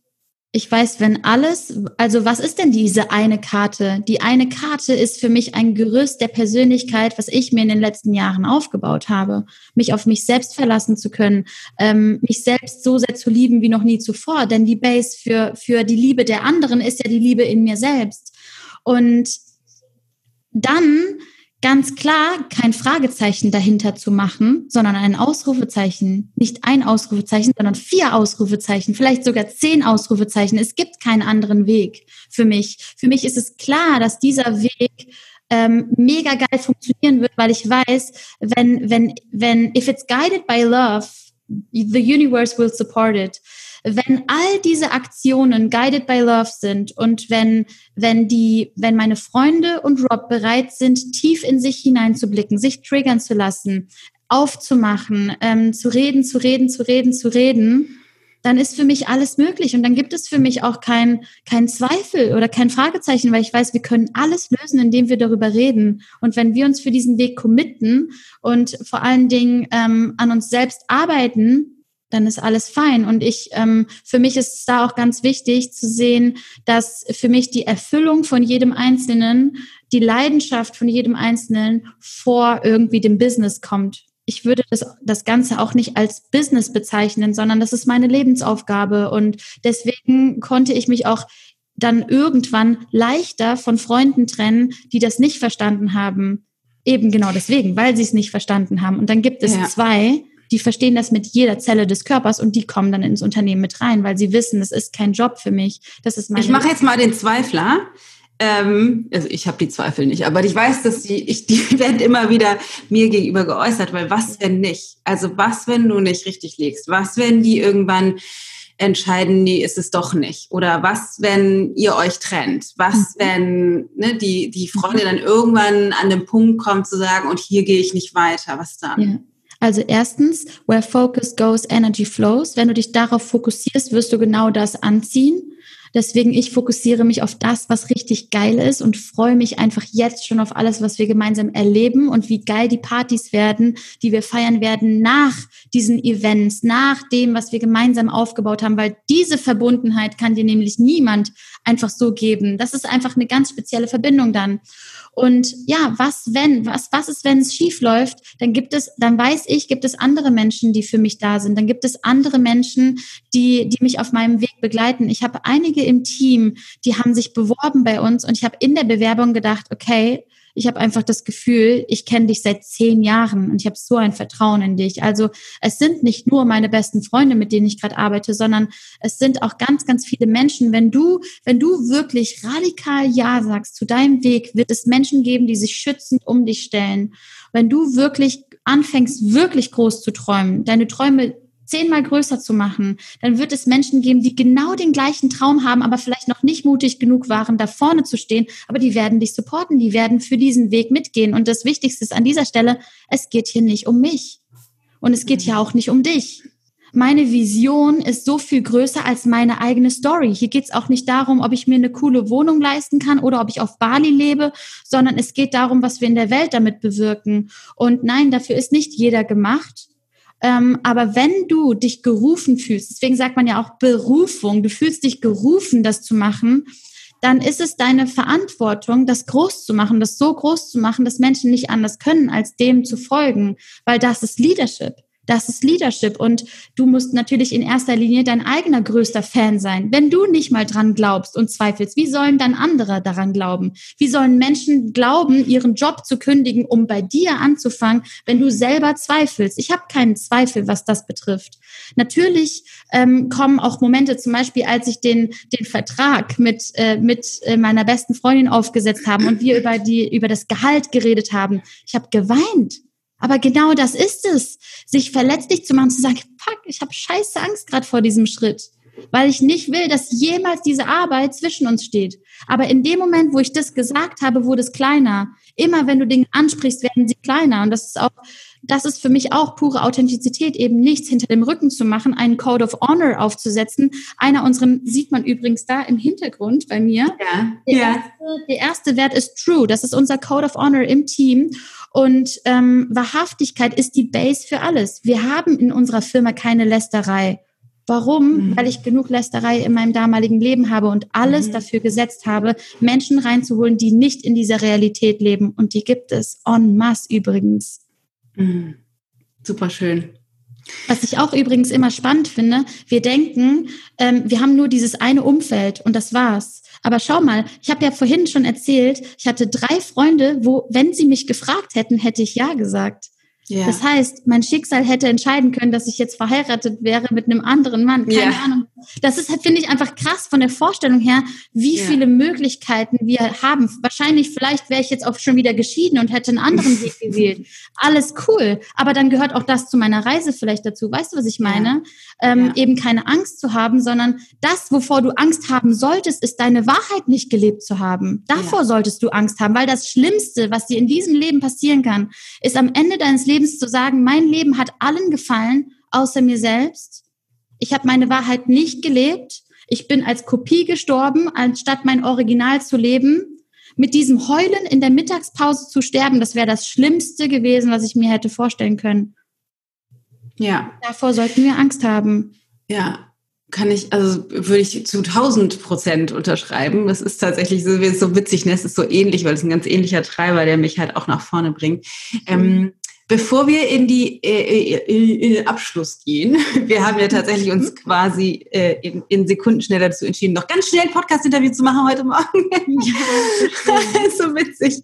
Ich weiß, wenn alles, also was ist denn diese eine Karte? Die eine Karte ist für mich ein Gerüst der Persönlichkeit, was ich mir in den letzten Jahren aufgebaut habe. Mich auf mich selbst verlassen zu können, ähm, mich selbst so sehr zu lieben wie noch nie zuvor. Denn die Base für, für die Liebe der anderen ist ja die Liebe in mir selbst. Und dann ganz klar kein Fragezeichen dahinter zu machen, sondern ein Ausrufezeichen. Nicht ein Ausrufezeichen, sondern vier Ausrufezeichen, vielleicht sogar zehn Ausrufezeichen. Es gibt keinen anderen Weg für mich. Für mich ist es klar, dass dieser Weg ähm, mega geil funktionieren wird, weil ich weiß, wenn, wenn, wenn, if it's guided by love, the universe will support it wenn all diese Aktionen guided by love sind und wenn, wenn die, wenn meine Freunde und Rob bereit sind, tief in sich hineinzublicken, sich triggern zu lassen, aufzumachen, ähm, zu reden, zu reden, zu reden, zu reden, dann ist für mich alles möglich. Und dann gibt es für mich auch kein, kein Zweifel oder kein Fragezeichen, weil ich weiß, wir können alles lösen, indem wir darüber reden. Und wenn wir uns für diesen Weg committen und vor allen Dingen ähm, an uns selbst arbeiten, dann ist alles fein. Und ich, ähm, für mich ist es da auch ganz wichtig zu sehen, dass für mich die Erfüllung von jedem Einzelnen, die Leidenschaft von jedem Einzelnen vor irgendwie dem Business kommt. Ich würde das, das Ganze auch nicht als Business bezeichnen, sondern das ist meine Lebensaufgabe. Und deswegen konnte ich mich auch dann irgendwann leichter von Freunden trennen, die das nicht verstanden haben. Eben genau deswegen, weil sie es nicht verstanden haben. Und dann gibt es ja. zwei, die verstehen das mit jeder Zelle des Körpers und die kommen dann ins Unternehmen mit rein, weil sie wissen, das ist kein Job für mich. Das ist meine ich mache jetzt mal den Zweifler. Ähm, also ich habe die Zweifel nicht, aber ich weiß, dass die, ich, die werden immer wieder mir gegenüber geäußert, weil was wenn nicht? Also was, wenn du nicht richtig liegst? Was, wenn die irgendwann entscheiden, nee, ist es doch nicht? Oder was, wenn ihr euch trennt? Was, mhm. wenn ne, die, die Freunde dann irgendwann an den Punkt kommt zu sagen, und hier gehe ich nicht weiter? Was dann? Also erstens, where focus goes, energy flows. Wenn du dich darauf fokussierst, wirst du genau das anziehen. Deswegen, ich fokussiere mich auf das, was richtig geil ist und freue mich einfach jetzt schon auf alles, was wir gemeinsam erleben und wie geil die Partys werden, die wir feiern werden nach diesen Events, nach dem, was wir gemeinsam aufgebaut haben, weil diese Verbundenheit kann dir nämlich niemand einfach so geben. Das ist einfach eine ganz spezielle Verbindung dann. Und ja, was wenn, was, was ist, wenn es schief läuft? Dann gibt es, dann weiß ich, gibt es andere Menschen, die für mich da sind. Dann gibt es andere Menschen, die, die mich auf meinem Weg begleiten. Ich habe einige im Team, die haben sich beworben bei uns und ich habe in der Bewerbung gedacht, okay, ich habe einfach das Gefühl, ich kenne dich seit zehn Jahren und ich habe so ein Vertrauen in dich. Also es sind nicht nur meine besten Freunde, mit denen ich gerade arbeite, sondern es sind auch ganz, ganz viele Menschen. Wenn du, wenn du wirklich radikal Ja sagst zu deinem Weg, wird es Menschen geben, die sich schützend um dich stellen. Wenn du wirklich anfängst, wirklich groß zu träumen, deine Träume zehnmal größer zu machen, dann wird es Menschen geben, die genau den gleichen Traum haben, aber vielleicht noch nicht mutig genug waren, da vorne zu stehen, aber die werden dich supporten, die werden für diesen Weg mitgehen. Und das Wichtigste ist an dieser Stelle, es geht hier nicht um mich. Und es geht ja auch nicht um dich. Meine Vision ist so viel größer als meine eigene Story. Hier geht es auch nicht darum, ob ich mir eine coole Wohnung leisten kann oder ob ich auf Bali lebe, sondern es geht darum, was wir in der Welt damit bewirken. Und nein, dafür ist nicht jeder gemacht. Ähm, aber wenn du dich gerufen fühlst, deswegen sagt man ja auch Berufung, du fühlst dich gerufen, das zu machen, dann ist es deine Verantwortung, das groß zu machen, das so groß zu machen, dass Menschen nicht anders können, als dem zu folgen, weil das ist Leadership. Das ist Leadership und du musst natürlich in erster Linie dein eigener größter Fan sein. Wenn du nicht mal dran glaubst und zweifelst, wie sollen dann andere daran glauben? Wie sollen Menschen glauben, ihren Job zu kündigen, um bei dir anzufangen, wenn du selber zweifelst? Ich habe keinen Zweifel, was das betrifft. Natürlich ähm, kommen auch Momente, zum Beispiel als ich den, den Vertrag mit, äh, mit äh, meiner besten Freundin aufgesetzt haben und wir über, die, über das Gehalt geredet haben. Ich habe geweint. Aber genau das ist es, sich verletzlich zu machen, zu sagen, fuck, ich habe scheiße Angst gerade vor diesem Schritt, weil ich nicht will, dass jemals diese Arbeit zwischen uns steht. Aber in dem Moment, wo ich das gesagt habe, wurde es kleiner. Immer wenn du Dinge ansprichst, werden sie kleiner. Und das ist auch, das ist für mich auch pure Authentizität, eben nichts hinter dem Rücken zu machen, einen Code of Honor aufzusetzen. Einer unseren sieht man übrigens da im Hintergrund bei mir. Ja. Der, ja. Erste, der erste Wert ist True. Das ist unser Code of Honor im Team. Und ähm, Wahrhaftigkeit ist die Base für alles. Wir haben in unserer Firma keine Lästerei. Warum? Mhm. Weil ich genug Lästerei in meinem damaligen Leben habe und alles mhm. dafür gesetzt habe, Menschen reinzuholen, die nicht in dieser Realität leben. Und die gibt es en masse übrigens. Mhm. Super schön. Was ich auch übrigens immer spannend finde, wir denken, ähm, wir haben nur dieses eine Umfeld und das war's. Aber schau mal, ich habe ja vorhin schon erzählt, ich hatte drei Freunde, wo, wenn sie mich gefragt hätten, hätte ich ja gesagt. Ja. Das heißt, mein Schicksal hätte entscheiden können, dass ich jetzt verheiratet wäre mit einem anderen Mann. Keine ja. Ahnung. Das ist halt, finde ich, einfach krass von der Vorstellung her, wie ja. viele Möglichkeiten wir haben. Wahrscheinlich, vielleicht wäre ich jetzt auch schon wieder geschieden und hätte einen anderen Weg gewählt. Alles cool. Aber dann gehört auch das zu meiner Reise vielleicht dazu. Weißt du, was ich meine? Ähm, eben keine Angst zu haben, sondern das, wovor du Angst haben solltest, ist deine Wahrheit nicht gelebt zu haben. Davor solltest du Angst haben, weil das Schlimmste, was dir in diesem Leben passieren kann, ist am Ende deines Lebens Lebens zu sagen, mein Leben hat allen gefallen, außer mir selbst. Ich habe meine Wahrheit nicht gelebt. Ich bin als Kopie gestorben, anstatt mein Original zu leben. Mit diesem Heulen in der Mittagspause zu sterben, das wäre das Schlimmste gewesen, was ich mir hätte vorstellen können. Ja. Davor sollten wir Angst haben. Ja, kann ich, also würde ich zu 1000 Prozent unterschreiben. Das ist tatsächlich so, so witzig, ne? es ist so ähnlich, weil es ein ganz ähnlicher Treiber, der mich halt auch nach vorne bringt. Ähm, Bevor wir in die äh, äh, in den Abschluss gehen, wir haben ja tatsächlich uns quasi äh, in, in Sekundenschnell dazu entschieden, noch ganz schnell ein Podcast-Interview zu machen heute Morgen. Ja, so witzig.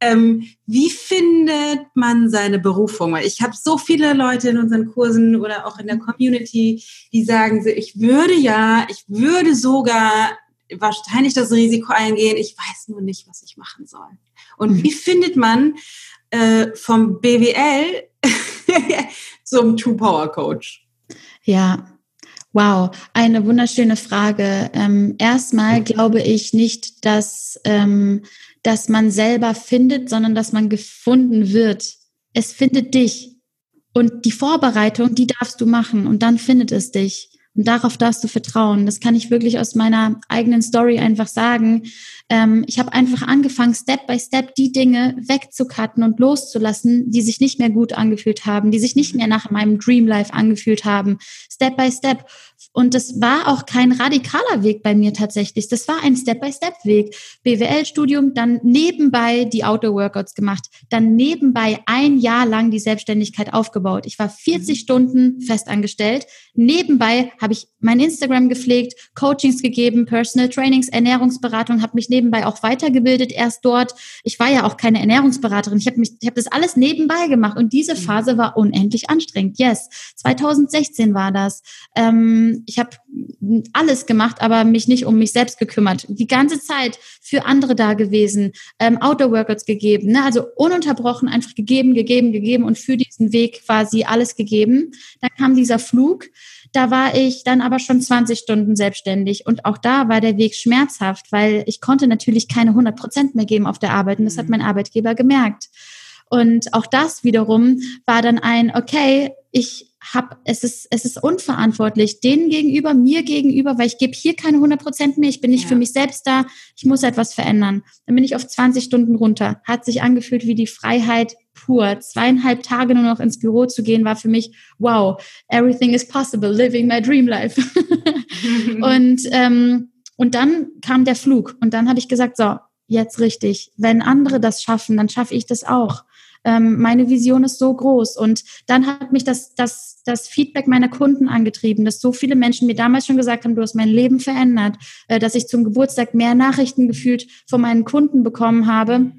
Ähm, wie findet man seine Berufung? Weil ich habe so viele Leute in unseren Kursen oder auch in der Community, die sagen, ich würde ja, ich würde sogar wahrscheinlich das Risiko eingehen, ich weiß nur nicht, was ich machen soll. Und mhm. wie findet man äh, vom BWL zum Two-Power-Coach? Ja, Wow, eine wunderschöne Frage. Ähm, erstmal glaube ich nicht, dass, ähm, dass man selber findet, sondern dass man gefunden wird. Es findet dich. Und die Vorbereitung, die darfst du machen und dann findet es dich. Und darauf darfst du vertrauen. Das kann ich wirklich aus meiner eigenen Story einfach sagen. Ähm, ich habe einfach angefangen, Step by Step die Dinge wegzukatten und loszulassen, die sich nicht mehr gut angefühlt haben, die sich nicht mehr nach meinem Dream Life angefühlt haben. Step by Step. Und das war auch kein radikaler Weg bei mir tatsächlich. Das war ein Step-by-Step-Weg. BWL-Studium, dann nebenbei die Outdoor-Workouts gemacht, dann nebenbei ein Jahr lang die Selbstständigkeit aufgebaut. Ich war 40 mhm. Stunden festangestellt. Nebenbei habe ich mein Instagram gepflegt, Coachings gegeben, Personal Trainings, Ernährungsberatung, habe mich nebenbei auch weitergebildet erst dort. Ich war ja auch keine Ernährungsberaterin. Ich habe mich, ich habe das alles nebenbei gemacht und diese mhm. Phase war unendlich anstrengend. Yes, 2016 war das. Ähm, ich habe alles gemacht, aber mich nicht um mich selbst gekümmert. Die ganze Zeit für andere da gewesen, ähm, Outdoor-Workouts gegeben, ne? also ununterbrochen einfach gegeben, gegeben, gegeben und für diesen Weg quasi alles gegeben. Dann kam dieser Flug. Da war ich dann aber schon 20 Stunden selbstständig und auch da war der Weg schmerzhaft, weil ich konnte natürlich keine 100 Prozent mehr geben auf der Arbeit und das hat mhm. mein Arbeitgeber gemerkt. Und auch das wiederum war dann ein, okay, ich hab, es ist, es ist unverantwortlich, denen gegenüber, mir gegenüber, weil ich gebe hier keine 100 Prozent mehr, ich bin nicht ja. für mich selbst da, ich muss etwas verändern. Dann bin ich auf 20 Stunden runter. Hat sich angefühlt wie die Freiheit pur. Zweieinhalb Tage nur noch ins Büro zu gehen, war für mich, wow, everything is possible, living my dream life. und, ähm, und dann kam der Flug und dann habe ich gesagt, so, jetzt richtig. Wenn andere das schaffen, dann schaffe ich das auch ähm, meine Vision ist so groß. Und dann hat mich das, das, das Feedback meiner Kunden angetrieben, dass so viele Menschen mir damals schon gesagt haben, du hast mein Leben verändert, äh, dass ich zum Geburtstag mehr Nachrichten gefühlt von meinen Kunden bekommen habe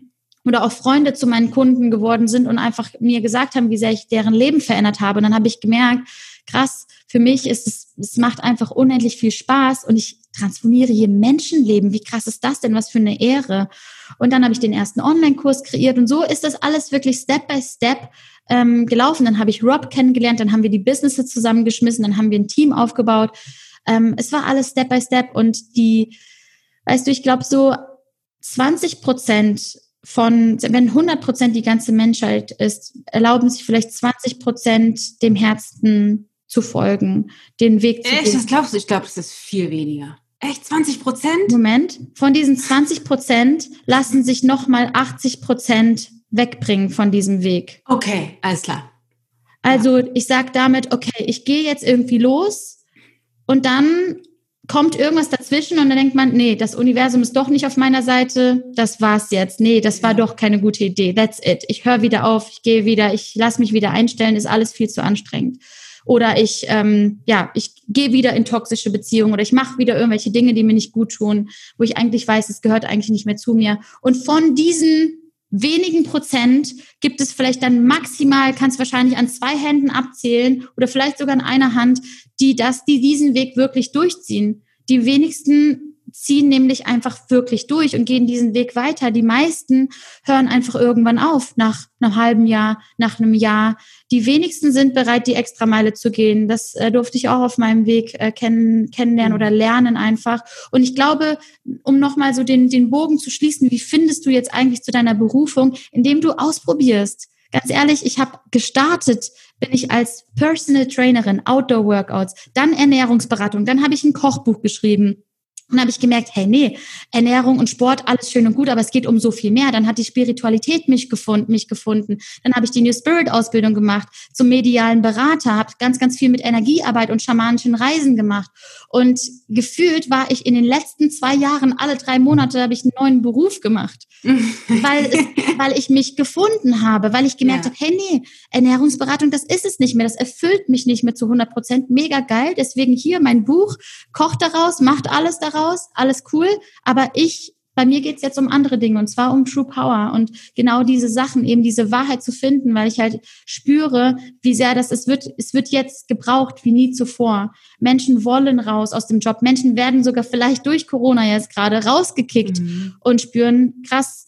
oder auch Freunde zu meinen Kunden geworden sind und einfach mir gesagt haben, wie sehr ich deren Leben verändert habe. Und dann habe ich gemerkt, krass, für mich ist es, es macht einfach unendlich viel Spaß und ich transformiere hier Menschenleben. Wie krass ist das denn? Was für eine Ehre. Und dann habe ich den ersten Online-Kurs kreiert und so ist das alles wirklich Step by Step ähm, gelaufen. Dann habe ich Rob kennengelernt, dann haben wir die Businesses zusammengeschmissen, dann haben wir ein Team aufgebaut. Ähm, es war alles Step by Step und die, weißt du, ich glaube so 20 Prozent von, wenn 100 Prozent die ganze Menschheit ist, erlauben sich vielleicht 20 Prozent dem Herzen zu folgen, den Weg zu Echt, gehen. das glaubst du? Ich glaube, das ist viel weniger. Echt, 20 Prozent? Moment, von diesen 20 Prozent lassen sich nochmal 80 Prozent wegbringen von diesem Weg. Okay, alles klar. Also ich sage damit, okay, ich gehe jetzt irgendwie los und dann kommt irgendwas dazwischen und dann denkt man, nee, das Universum ist doch nicht auf meiner Seite, das war's jetzt. Nee, das war doch keine gute Idee. That's it. Ich höre wieder auf, ich gehe wieder, ich lasse mich wieder einstellen, ist alles viel zu anstrengend. Oder ich, ähm, ja, ich gehe wieder in toxische Beziehungen oder ich mache wieder irgendwelche Dinge, die mir nicht gut tun, wo ich eigentlich weiß, es gehört eigentlich nicht mehr zu mir. Und von diesen wenigen Prozent gibt es vielleicht dann maximal, kannst wahrscheinlich an zwei Händen abzählen oder vielleicht sogar an einer Hand, die das, die diesen Weg wirklich durchziehen. Die wenigsten ziehen nämlich einfach wirklich durch und gehen diesen Weg weiter. Die meisten hören einfach irgendwann auf, nach einem halben Jahr, nach einem Jahr. Die wenigsten sind bereit, die Extrameile zu gehen. Das äh, durfte ich auch auf meinem Weg äh, kennen, kennenlernen oder lernen einfach. Und ich glaube, um nochmal so den, den Bogen zu schließen, wie findest du jetzt eigentlich zu deiner Berufung, indem du ausprobierst? Ganz ehrlich, ich habe gestartet, bin ich als Personal Trainerin, Outdoor Workouts, dann Ernährungsberatung, dann habe ich ein Kochbuch geschrieben und habe ich gemerkt, hey, nee, Ernährung und Sport, alles schön und gut, aber es geht um so viel mehr. Dann hat die Spiritualität mich gefunden, mich gefunden. Dann habe ich die New Spirit Ausbildung gemacht zum medialen Berater, habe ganz, ganz viel mit Energiearbeit und schamanischen Reisen gemacht. Und gefühlt war ich in den letzten zwei Jahren, alle drei Monate, habe ich einen neuen Beruf gemacht, weil, es, weil ich mich gefunden habe, weil ich gemerkt ja. habe, hey, nee, Ernährungsberatung, das ist es nicht mehr, das erfüllt mich nicht mehr zu 100 Prozent. Mega geil. Deswegen hier mein Buch, kocht daraus, macht alles daraus raus, alles cool, aber ich bei mir geht es jetzt um andere Dinge und zwar um True Power und genau diese Sachen, eben diese Wahrheit zu finden, weil ich halt spüre, wie sehr das, es wird, es wird jetzt gebraucht wie nie zuvor. Menschen wollen raus aus dem Job. Menschen werden sogar vielleicht durch Corona jetzt gerade rausgekickt mhm. und spüren, krass,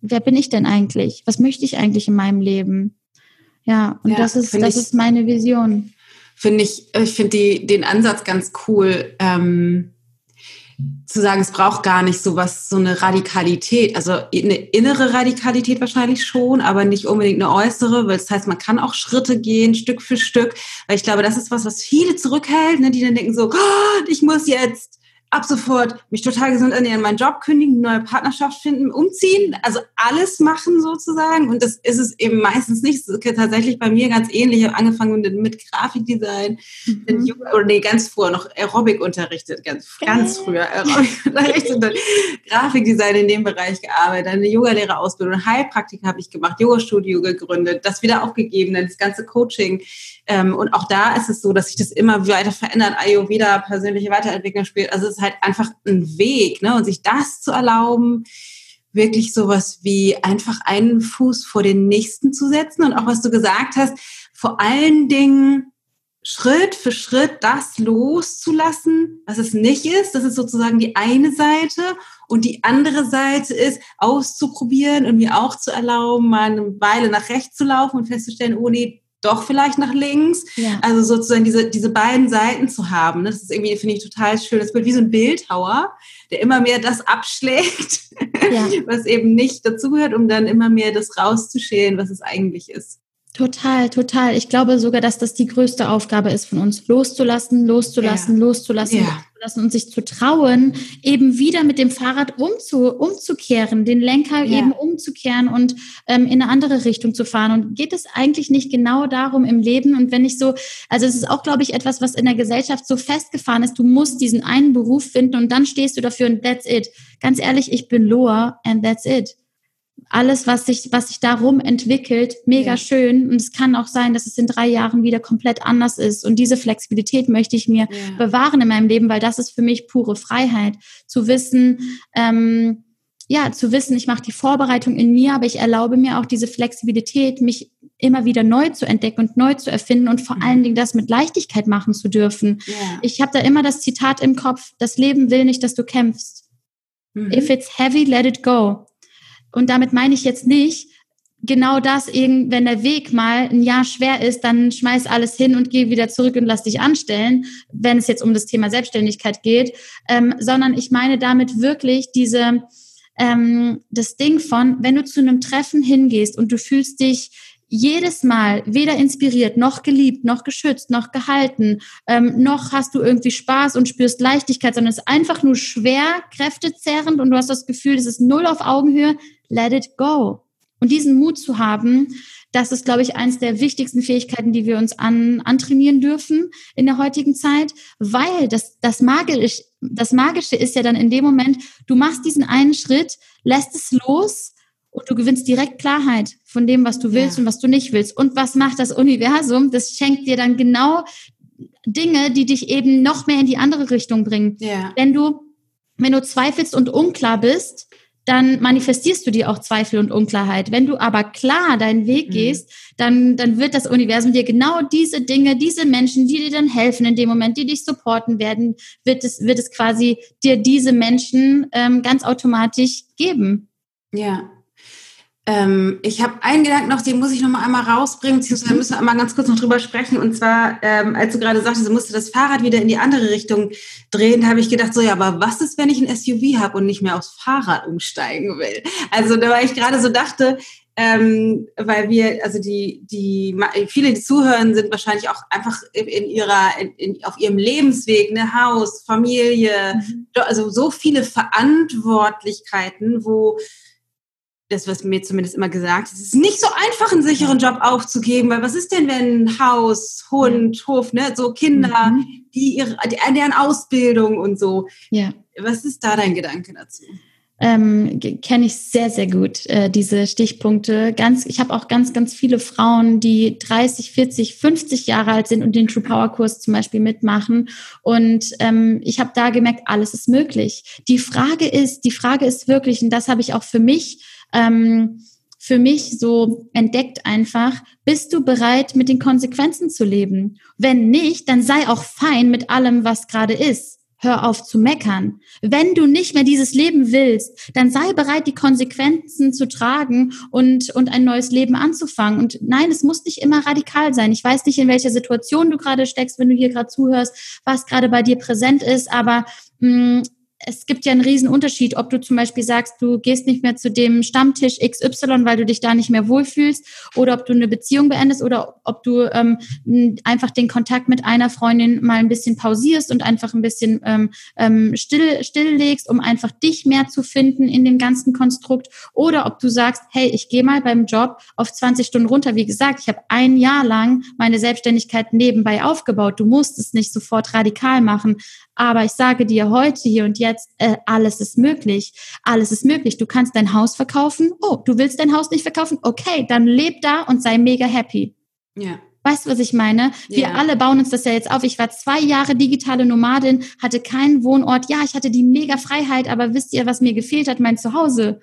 wer bin ich denn eigentlich? Was möchte ich eigentlich in meinem Leben? Ja, und ja, das ist, das ich, ist meine Vision. Finde ich, ich finde den Ansatz ganz cool. Ähm zu sagen, es braucht gar nicht so was, so eine Radikalität, also eine innere Radikalität wahrscheinlich schon, aber nicht unbedingt eine äußere, weil das heißt, man kann auch Schritte gehen, Stück für Stück, weil ich glaube, das ist was, was viele zurückhält, ne, die dann denken so, oh, ich muss jetzt ab sofort mich total gesund ernähren, meinen Job kündigen, neue Partnerschaft finden, umziehen, also alles machen sozusagen. Und das ist es eben meistens nicht. Das ist tatsächlich bei mir ganz ähnlich. Ich habe angefangen mit Grafikdesign, mhm. oder nee, ganz früher noch Aerobic unterrichtet, ganz, ganz früher Aerobic unterrichtet, dann Grafikdesign in dem Bereich gearbeitet, eine Yogalehrerausbildung, Heilpraktika habe ich gemacht, Yoga-Studio gegründet, das wieder aufgegeben, dann das ganze Coaching ähm, und auch da ist es so, dass sich das immer weiter verändert. Ayurveda, persönliche Weiterentwicklung spielt. Also es halt einfach ein Weg, ne? Und sich das zu erlauben, wirklich sowas wie einfach einen Fuß vor den nächsten zu setzen. Und auch was du gesagt hast, vor allen Dingen Schritt für Schritt das loszulassen, was es nicht ist. Das ist sozusagen die eine Seite. Und die andere Seite ist, auszuprobieren und mir auch zu erlauben, mal eine Weile nach rechts zu laufen und festzustellen, oh nee, doch vielleicht nach links. Ja. Also sozusagen diese, diese beiden Seiten zu haben. Ne? Das ist irgendwie, finde ich, total schön. Das wird wie so ein Bildhauer, der immer mehr das abschlägt, ja. was eben nicht dazugehört, um dann immer mehr das rauszuschälen, was es eigentlich ist. Total, total. Ich glaube sogar, dass das die größte Aufgabe ist von uns, loszulassen, loszulassen, ja. loszulassen, ja. loszulassen und sich zu trauen, eben wieder mit dem Fahrrad umzu, umzukehren, den Lenker ja. eben umzukehren und ähm, in eine andere Richtung zu fahren. Und geht es eigentlich nicht genau darum im Leben? Und wenn ich so, also es ist auch, glaube ich, etwas, was in der Gesellschaft so festgefahren ist, du musst diesen einen Beruf finden und dann stehst du dafür und that's it. Ganz ehrlich, ich bin Loa and that's it alles, was sich, was sich darum entwickelt, mega ja. schön. Und es kann auch sein, dass es in drei Jahren wieder komplett anders ist. Und diese Flexibilität möchte ich mir ja. bewahren in meinem Leben, weil das ist für mich pure Freiheit. Zu wissen, ähm, ja, zu wissen, ich mache die Vorbereitung in mir, aber ich erlaube mir auch diese Flexibilität, mich immer wieder neu zu entdecken und neu zu erfinden und vor mhm. allen Dingen das mit Leichtigkeit machen zu dürfen. Ja. Ich habe da immer das Zitat im Kopf, das Leben will nicht, dass du kämpfst. Mhm. If it's heavy, let it go. Und damit meine ich jetzt nicht, genau das, wenn der Weg mal ein Jahr schwer ist, dann schmeiß alles hin und geh wieder zurück und lass dich anstellen, wenn es jetzt um das Thema Selbstständigkeit geht, ähm, sondern ich meine damit wirklich diese, ähm, das Ding von, wenn du zu einem Treffen hingehst und du fühlst dich jedes Mal weder inspiriert, noch geliebt, noch geschützt, noch gehalten, ähm, noch hast du irgendwie Spaß und spürst Leichtigkeit, sondern es ist einfach nur schwer, kräftezerrend und du hast das Gefühl, es ist null auf Augenhöhe, let it go. Und diesen Mut zu haben, das ist, glaube ich, eines der wichtigsten Fähigkeiten, die wir uns an, antrainieren dürfen in der heutigen Zeit, weil das, das, Magisch, das Magische ist ja dann in dem Moment, du machst diesen einen Schritt, lässt es los und du gewinnst direkt Klarheit von dem, was du willst ja. und was du nicht willst. Und was macht das Universum? Das schenkt dir dann genau Dinge, die dich eben noch mehr in die andere Richtung bringen. Ja. Wenn du, wenn du zweifelst und unklar bist, dann manifestierst du dir auch Zweifel und Unklarheit. Wenn du aber klar deinen Weg mhm. gehst, dann, dann wird das Universum dir genau diese Dinge, diese Menschen, die dir dann helfen in dem Moment, die dich supporten werden, wird es, wird es quasi dir diese Menschen ähm, ganz automatisch geben. Ja, ähm, ich habe einen Gedanken noch, den muss ich noch mal einmal rausbringen, beziehungsweise müssen wir einmal ganz kurz noch drüber sprechen. Und zwar, ähm, als du gerade sagtest, du musste das Fahrrad wieder in die andere Richtung drehen, habe ich gedacht, so ja, aber was ist, wenn ich ein SUV habe und nicht mehr aufs Fahrrad umsteigen will? Also da war ich gerade so dachte, ähm, weil wir, also die, die, viele, die zuhören, sind wahrscheinlich auch einfach in ihrer, in, in, auf ihrem Lebensweg, ne, Haus, Familie, mhm. also so viele Verantwortlichkeiten, wo das, was mir zumindest immer gesagt ist, es ist nicht so einfach, einen sicheren Job aufzugeben, weil was ist denn, wenn Haus, Hund, Hof, ne, so Kinder, mhm. die ihre, deren Ausbildung und so. Ja. Was ist da dein Gedanke dazu? Ähm, kenne ich sehr, sehr gut, äh, diese Stichpunkte. Ganz, ich habe auch ganz, ganz viele Frauen, die 30, 40, 50 Jahre alt sind und den True Power Kurs zum Beispiel mitmachen. Und ähm, ich habe da gemerkt, alles ist möglich. Die Frage ist, die Frage ist wirklich, und das habe ich auch für mich ähm, für mich so entdeckt einfach, bist du bereit, mit den Konsequenzen zu leben? Wenn nicht, dann sei auch fein mit allem, was gerade ist. Hör auf zu meckern. Wenn du nicht mehr dieses Leben willst, dann sei bereit, die Konsequenzen zu tragen und, und ein neues Leben anzufangen. Und nein, es muss nicht immer radikal sein. Ich weiß nicht, in welcher Situation du gerade steckst, wenn du hier gerade zuhörst, was gerade bei dir präsent ist, aber mh, mm, es gibt ja einen riesen Unterschied, ob du zum Beispiel sagst, du gehst nicht mehr zu dem Stammtisch XY, weil du dich da nicht mehr wohlfühlst, oder ob du eine Beziehung beendest, oder ob du ähm, einfach den Kontakt mit einer Freundin mal ein bisschen pausierst und einfach ein bisschen ähm, ähm, still, stilllegst, um einfach dich mehr zu finden in dem ganzen Konstrukt, oder ob du sagst, hey, ich gehe mal beim Job auf 20 Stunden runter. Wie gesagt, ich habe ein Jahr lang meine Selbstständigkeit nebenbei aufgebaut. Du musst es nicht sofort radikal machen, aber ich sage dir heute, hier und jetzt, äh, alles ist möglich. Alles ist möglich. Du kannst dein Haus verkaufen. Oh, du willst dein Haus nicht verkaufen? Okay, dann leb da und sei mega happy. Ja. Weißt du, was ich meine? Wir ja. alle bauen uns das ja jetzt auf. Ich war zwei Jahre digitale Nomadin, hatte keinen Wohnort. Ja, ich hatte die mega Freiheit, aber wisst ihr, was mir gefehlt hat? Mein Zuhause.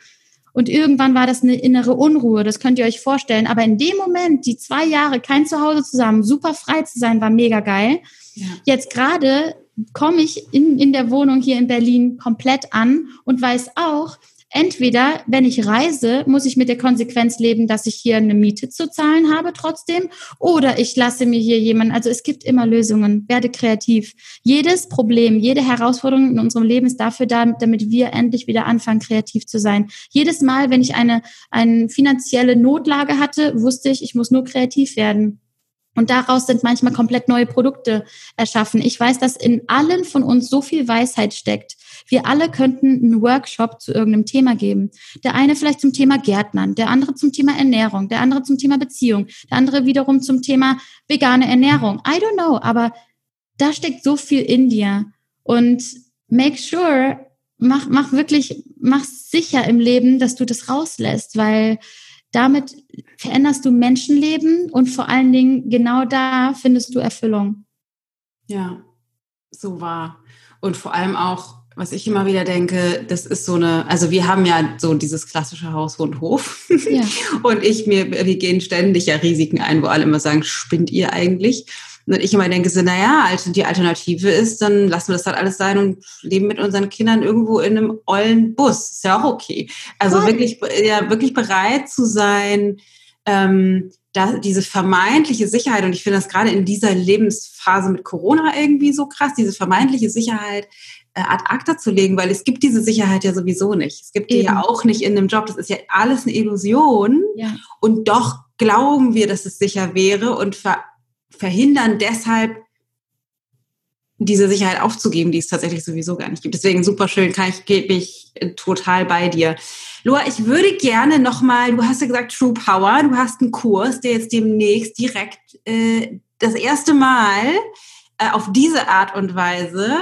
Und irgendwann war das eine innere Unruhe, das könnt ihr euch vorstellen. Aber in dem Moment, die zwei Jahre kein Zuhause zusammen, super frei zu sein, war mega geil. Ja. Jetzt gerade komme ich in, in der Wohnung hier in Berlin komplett an und weiß auch, entweder, wenn ich reise, muss ich mit der Konsequenz leben, dass ich hier eine Miete zu zahlen habe trotzdem, oder ich lasse mir hier jemanden, also es gibt immer Lösungen, werde kreativ. Jedes Problem, jede Herausforderung in unserem Leben ist dafür da, damit wir endlich wieder anfangen, kreativ zu sein. Jedes Mal, wenn ich eine, eine finanzielle Notlage hatte, wusste ich, ich muss nur kreativ werden. Und daraus sind manchmal komplett neue Produkte erschaffen. Ich weiß, dass in allen von uns so viel Weisheit steckt. Wir alle könnten einen Workshop zu irgendeinem Thema geben. Der eine vielleicht zum Thema Gärtnern, der andere zum Thema Ernährung, der andere zum Thema Beziehung, der andere wiederum zum Thema vegane Ernährung. I don't know, aber da steckt so viel in dir. Und make sure, mach, mach wirklich, mach sicher im Leben, dass du das rauslässt, weil damit veränderst du Menschenleben und vor allen Dingen genau da findest du Erfüllung. Ja, so wahr. Und vor allem auch, was ich immer wieder denke, das ist so eine, also wir haben ja so dieses klassische Haus und Hof. Ja. und ich mir, wir gehen ständig ja Risiken ein, wo alle immer sagen, spinnt ihr eigentlich? Und ich immer denke so, naja, also die Alternative ist, dann lassen wir das halt alles sein und leben mit unseren Kindern irgendwo in einem ollen Bus. Ist ja auch okay. Also Voll. wirklich, ja, wirklich bereit zu sein, ähm, da, diese vermeintliche Sicherheit, und ich finde das gerade in dieser Lebensphase mit Corona irgendwie so krass, diese vermeintliche Sicherheit äh, ad acta zu legen, weil es gibt diese Sicherheit ja sowieso nicht. Es gibt die ja auch nicht in einem Job. Das ist ja alles eine Illusion. Ja. Und doch glauben wir, dass es sicher wäre und ver verhindern deshalb diese Sicherheit aufzugeben, die es tatsächlich sowieso gar nicht gibt. Deswegen super schön, kann ich, gebe ich total bei dir. Loa, ich würde gerne nochmal, du hast ja gesagt True Power, du hast einen Kurs, der jetzt demnächst direkt äh, das erste Mal äh, auf diese Art und Weise,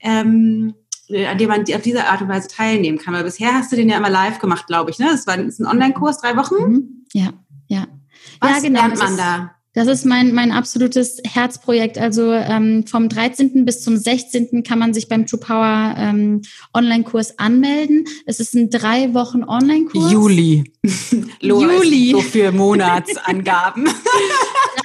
ähm, äh, an dem man auf diese Art und Weise teilnehmen kann. Weil bisher hast du den ja immer live gemacht, glaube ich. Ne? Das war das ist ein Online-Kurs, drei Wochen. Mhm. Ja, ja. Was ja, genau, lernt man da? Das ist mein, mein absolutes Herzprojekt. Also ähm, vom 13. bis zum 16. kann man sich beim True Power ähm, Online-Kurs anmelden. Es ist ein drei Wochen Online-Kurs. Juli. Juli. So für Monatsangaben.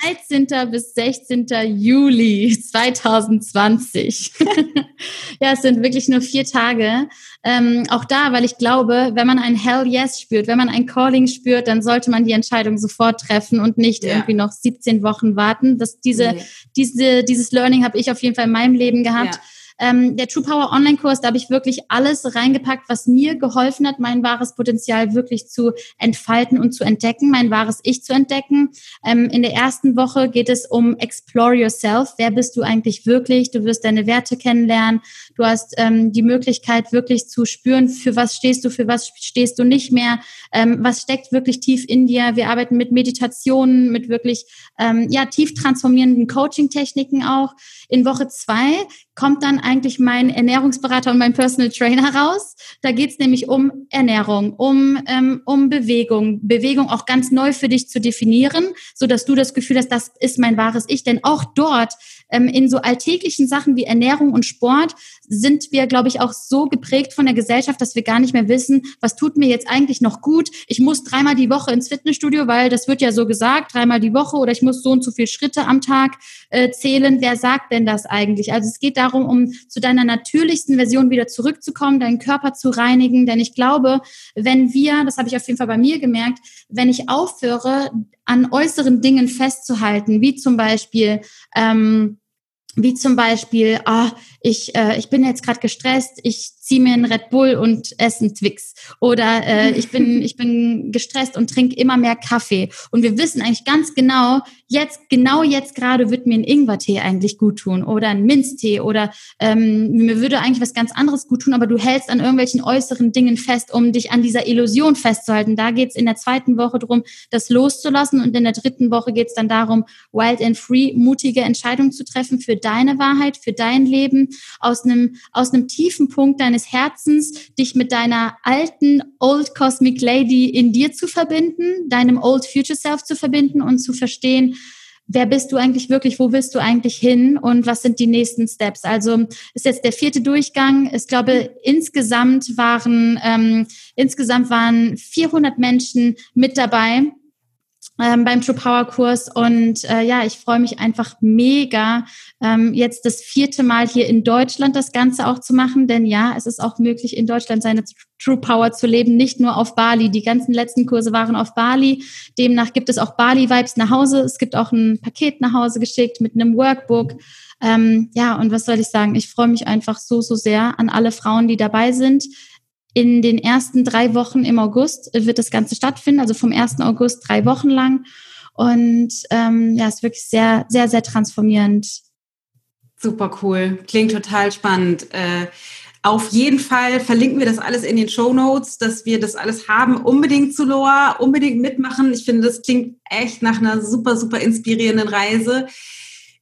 13. bis 16. Juli 2020. ja, es sind wirklich nur vier Tage. Ähm, auch da, weil ich glaube, wenn man ein Hell Yes spürt, wenn man ein Calling spürt, dann sollte man die Entscheidung sofort treffen und nicht ja. irgendwie noch 17 Wochen warten. Das, diese, nee. diese, dieses Learning habe ich auf jeden Fall in meinem Leben gehabt. Ja ähm, der True Power Online-Kurs, da habe ich wirklich alles reingepackt, was mir geholfen hat, mein wahres Potenzial wirklich zu entfalten und zu entdecken, mein wahres Ich zu entdecken. Ähm, in der ersten Woche geht es um Explore Yourself. Wer bist du eigentlich wirklich? Du wirst deine Werte kennenlernen. Du hast ähm, die Möglichkeit, wirklich zu spüren, für was stehst du, für was stehst du nicht mehr, ähm, was steckt wirklich tief in dir. Wir arbeiten mit Meditationen, mit wirklich ähm, ja tief transformierenden Coaching-Techniken auch. In Woche zwei kommt dann eigentlich mein Ernährungsberater und mein Personal Trainer raus. Da geht's nämlich um Ernährung, um, ähm, um Bewegung. Bewegung auch ganz neu für dich zu definieren, so dass du das Gefühl hast, das ist mein wahres Ich. Denn auch dort ähm, in so alltäglichen Sachen wie Ernährung und Sport sind wir, glaube ich, auch so geprägt von der Gesellschaft, dass wir gar nicht mehr wissen, was tut mir jetzt eigentlich noch gut. Ich muss dreimal die Woche ins Fitnessstudio, weil das wird ja so gesagt, dreimal die Woche oder ich muss so und so viele Schritte am Tag äh, zählen. Wer sagt denn das eigentlich? Also es geht darum, um zu deiner natürlichsten Version wieder zurückzukommen, deinen Körper zu reinigen. Denn ich glaube, wenn wir, das habe ich auf jeden Fall bei mir gemerkt, wenn ich aufhöre, an äußeren Dingen festzuhalten, wie zum Beispiel, ähm, wie zum Beispiel, ah, ich, äh, ich bin jetzt gerade gestresst, ich ziehe mir einen Red Bull und esse einen Twix. Oder äh, ich, bin, ich bin gestresst und trinke immer mehr Kaffee. Und wir wissen eigentlich ganz genau, jetzt, genau jetzt gerade wird mir ein Ingwertee eigentlich gut tun oder ein Minztee oder ähm, mir würde eigentlich was ganz anderes gut tun, aber du hältst an irgendwelchen äußeren Dingen fest, um dich an dieser Illusion festzuhalten. Da geht's in der zweiten Woche drum, das loszulassen und in der dritten Woche geht's dann darum, wild and free, mutige Entscheidungen zu treffen für deine Wahrheit, für dein Leben, aus einem, aus einem tiefen Punkt deines Herzens, dich mit deiner alten Old Cosmic Lady in dir zu verbinden, deinem Old Future Self zu verbinden und zu verstehen, wer bist du eigentlich wirklich, wo willst du eigentlich hin und was sind die nächsten Steps. Also ist jetzt der vierte Durchgang. Ich glaube, insgesamt waren ähm, insgesamt waren 400 Menschen mit dabei ähm, beim True Power Kurs und äh, ja, ich freue mich einfach mega, ähm, jetzt das vierte Mal hier in Deutschland das Ganze auch zu machen, denn ja, es ist auch möglich, in Deutschland seine True Power zu leben, nicht nur auf Bali. Die ganzen letzten Kurse waren auf Bali. Demnach gibt es auch Bali-Vibes nach Hause. Es gibt auch ein Paket nach Hause geschickt mit einem Workbook. Ähm, ja, und was soll ich sagen? Ich freue mich einfach so, so sehr an alle Frauen, die dabei sind. In den ersten drei Wochen im August wird das Ganze stattfinden, also vom 1. August drei Wochen lang. Und ähm, ja, ist wirklich sehr, sehr, sehr transformierend. Super cool. Klingt total spannend. Äh, auf jeden Fall verlinken wir das alles in den Show Notes, dass wir das alles haben. Unbedingt zu Loa, unbedingt mitmachen. Ich finde, das klingt echt nach einer super, super inspirierenden Reise.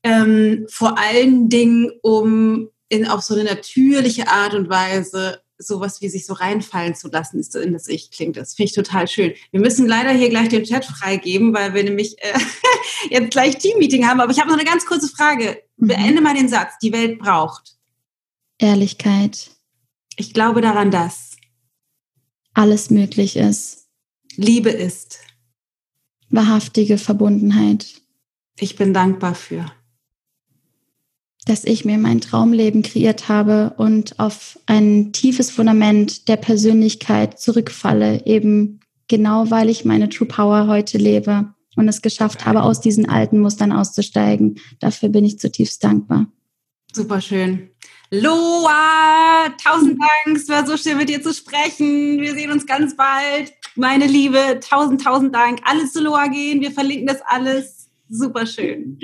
Ähm, vor allen Dingen, um in auf so eine natürliche Art und Weise sowas wie sich so reinfallen zu lassen, ist so in das Ich klingt. Das finde ich total schön. Wir müssen leider hier gleich den Chat freigeben, weil wir nämlich äh, jetzt gleich Teammeeting haben. Aber ich habe noch eine ganz kurze Frage. Mhm. Beende mal den Satz. Die Welt braucht. Ehrlichkeit. Ich glaube daran, dass alles möglich ist. Liebe ist. Wahrhaftige Verbundenheit. Ich bin dankbar für dass ich mir mein Traumleben kreiert habe und auf ein tiefes Fundament der Persönlichkeit zurückfalle, eben genau weil ich meine True Power heute lebe. und es geschafft habe, aus diesen alten Mustern auszusteigen. Dafür bin ich zutiefst dankbar. Super schön. Loa, tausend Dank. Es war so schön, mit dir zu sprechen. Wir sehen uns ganz bald. Meine Liebe, tausend, tausend Dank. Alles zu Loa gehen. Wir verlinken das alles. Super schön.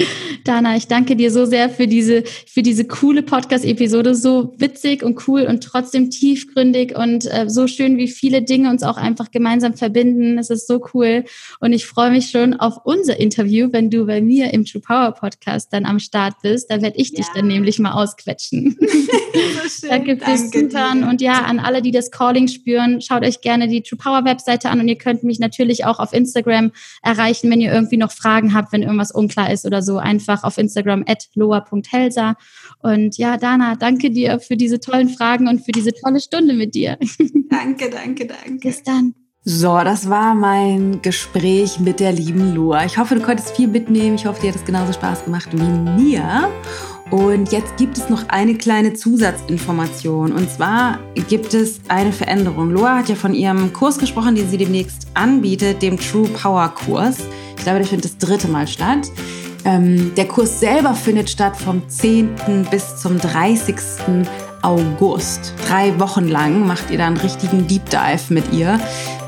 Dana, ich danke dir so sehr für diese, für diese coole Podcast-Episode. So witzig und cool und trotzdem tiefgründig und äh, so schön, wie viele Dinge uns auch einfach gemeinsam verbinden. Es ist so cool. Und ich freue mich schon auf unser Interview, wenn du bei mir im True Power Podcast dann am Start bist. Da werde ich ja. dich dann nämlich mal ausquetschen. so schön. da gibt es Zutaten. Und ja, an alle, die das Calling spüren, schaut euch gerne die True Power Webseite an und ihr könnt mich natürlich auch auf Instagram erreichen, wenn ihr irgendwie noch Fragen habt, wenn irgendwas unklar ist oder so, einfach auf Instagram at loa.helsa. Und ja, Dana, danke dir für diese tollen Fragen und für diese tolle Stunde mit dir. Danke, danke, danke. Bis dann. So, das war mein Gespräch mit der lieben Loa. Ich hoffe, du konntest viel mitnehmen. Ich hoffe, dir hat es genauso Spaß gemacht wie mir. Und jetzt gibt es noch eine kleine Zusatzinformation. Und zwar gibt es eine Veränderung. Loa hat ja von ihrem Kurs gesprochen, den sie demnächst anbietet, dem True Power Kurs. Ich glaube, der findet das dritte Mal statt. Ähm, der Kurs selber findet statt vom 10. bis zum 30. August. Drei Wochen lang macht ihr da einen richtigen Deep Dive mit ihr.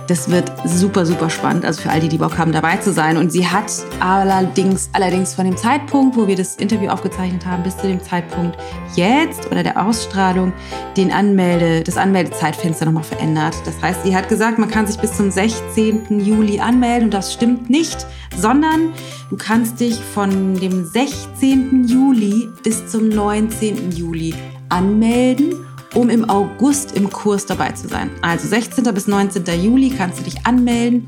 Das wird super, super spannend, also für all die, die Bock haben, dabei zu sein. Und sie hat allerdings, allerdings von dem Zeitpunkt, wo wir das Interview aufgezeichnet haben, bis zu dem Zeitpunkt jetzt oder der Ausstrahlung, den Anmelde, das Anmeldezeitfenster nochmal verändert. Das heißt, sie hat gesagt, man kann sich bis zum 16. Juli anmelden und das stimmt nicht, sondern du kannst dich von dem 16. Juli bis zum 19. Juli anmelden um im August im Kurs dabei zu sein. Also 16. bis 19. Juli kannst du dich anmelden.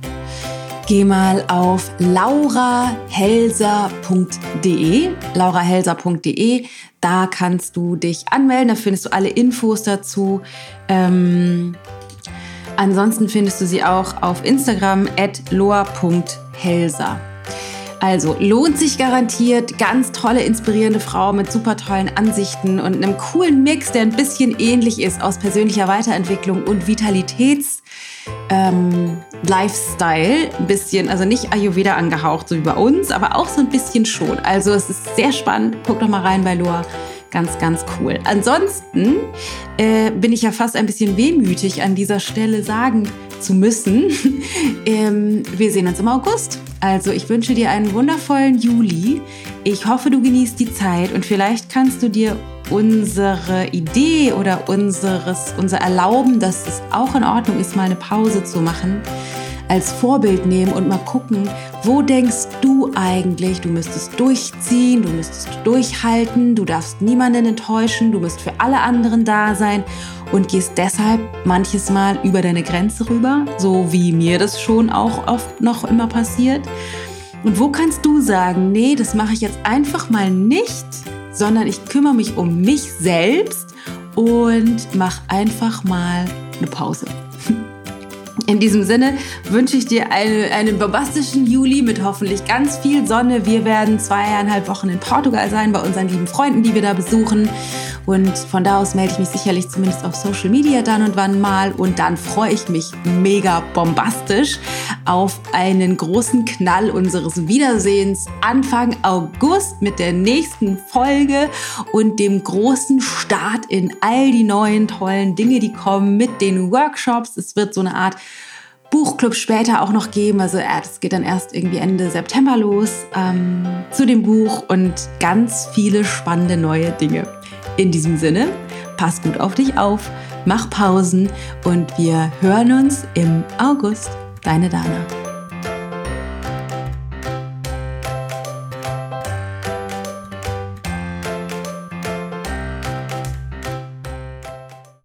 Geh mal auf laurahelser.de, laurahelser.de. Da kannst du dich anmelden, da findest du alle Infos dazu. Ähm, ansonsten findest du sie auch auf Instagram at loa.helser. Also lohnt sich garantiert. Ganz tolle, inspirierende Frau mit super tollen Ansichten und einem coolen Mix, der ein bisschen ähnlich ist aus persönlicher Weiterentwicklung und Vitalitäts. Ähm, Lifestyle, ein bisschen, also nicht Ayurveda angehaucht, so wie bei uns, aber auch so ein bisschen schon. Also es ist sehr spannend. Guck doch mal rein bei Loa. Ganz, ganz cool. Ansonsten äh, bin ich ja fast ein bisschen wehmütig an dieser Stelle sagen zu müssen. ähm, wir sehen uns im August. Also ich wünsche dir einen wundervollen Juli. Ich hoffe, du genießt die Zeit und vielleicht kannst du dir unsere Idee oder unseres, unser Erlauben, dass es auch in Ordnung ist, mal eine Pause zu machen, als Vorbild nehmen und mal gucken, wo denkst du eigentlich, du müsstest durchziehen, du müsstest durchhalten, du darfst niemanden enttäuschen, du musst für alle anderen da sein und gehst deshalb manches Mal über deine Grenze rüber, so wie mir das schon auch oft noch immer passiert. Und wo kannst du sagen, nee, das mache ich jetzt einfach mal nicht, sondern ich kümmere mich um mich selbst und mache einfach mal eine Pause. In diesem Sinne wünsche ich dir eine, einen bombastischen Juli mit hoffentlich ganz viel Sonne. Wir werden zweieinhalb Wochen in Portugal sein bei unseren lieben Freunden, die wir da besuchen. Und von da aus melde ich mich sicherlich zumindest auf Social Media dann und wann mal. Und dann freue ich mich mega bombastisch auf einen großen Knall unseres Wiedersehens Anfang August mit der nächsten Folge und dem großen Start in all die neuen tollen Dinge, die kommen mit den Workshops. Es wird so eine Art Buchclub später auch noch geben. Also äh, das geht dann erst irgendwie Ende September los ähm, zu dem Buch und ganz viele spannende neue Dinge. In diesem Sinne, pass gut auf dich auf, mach Pausen und wir hören uns im August. Deine Dana.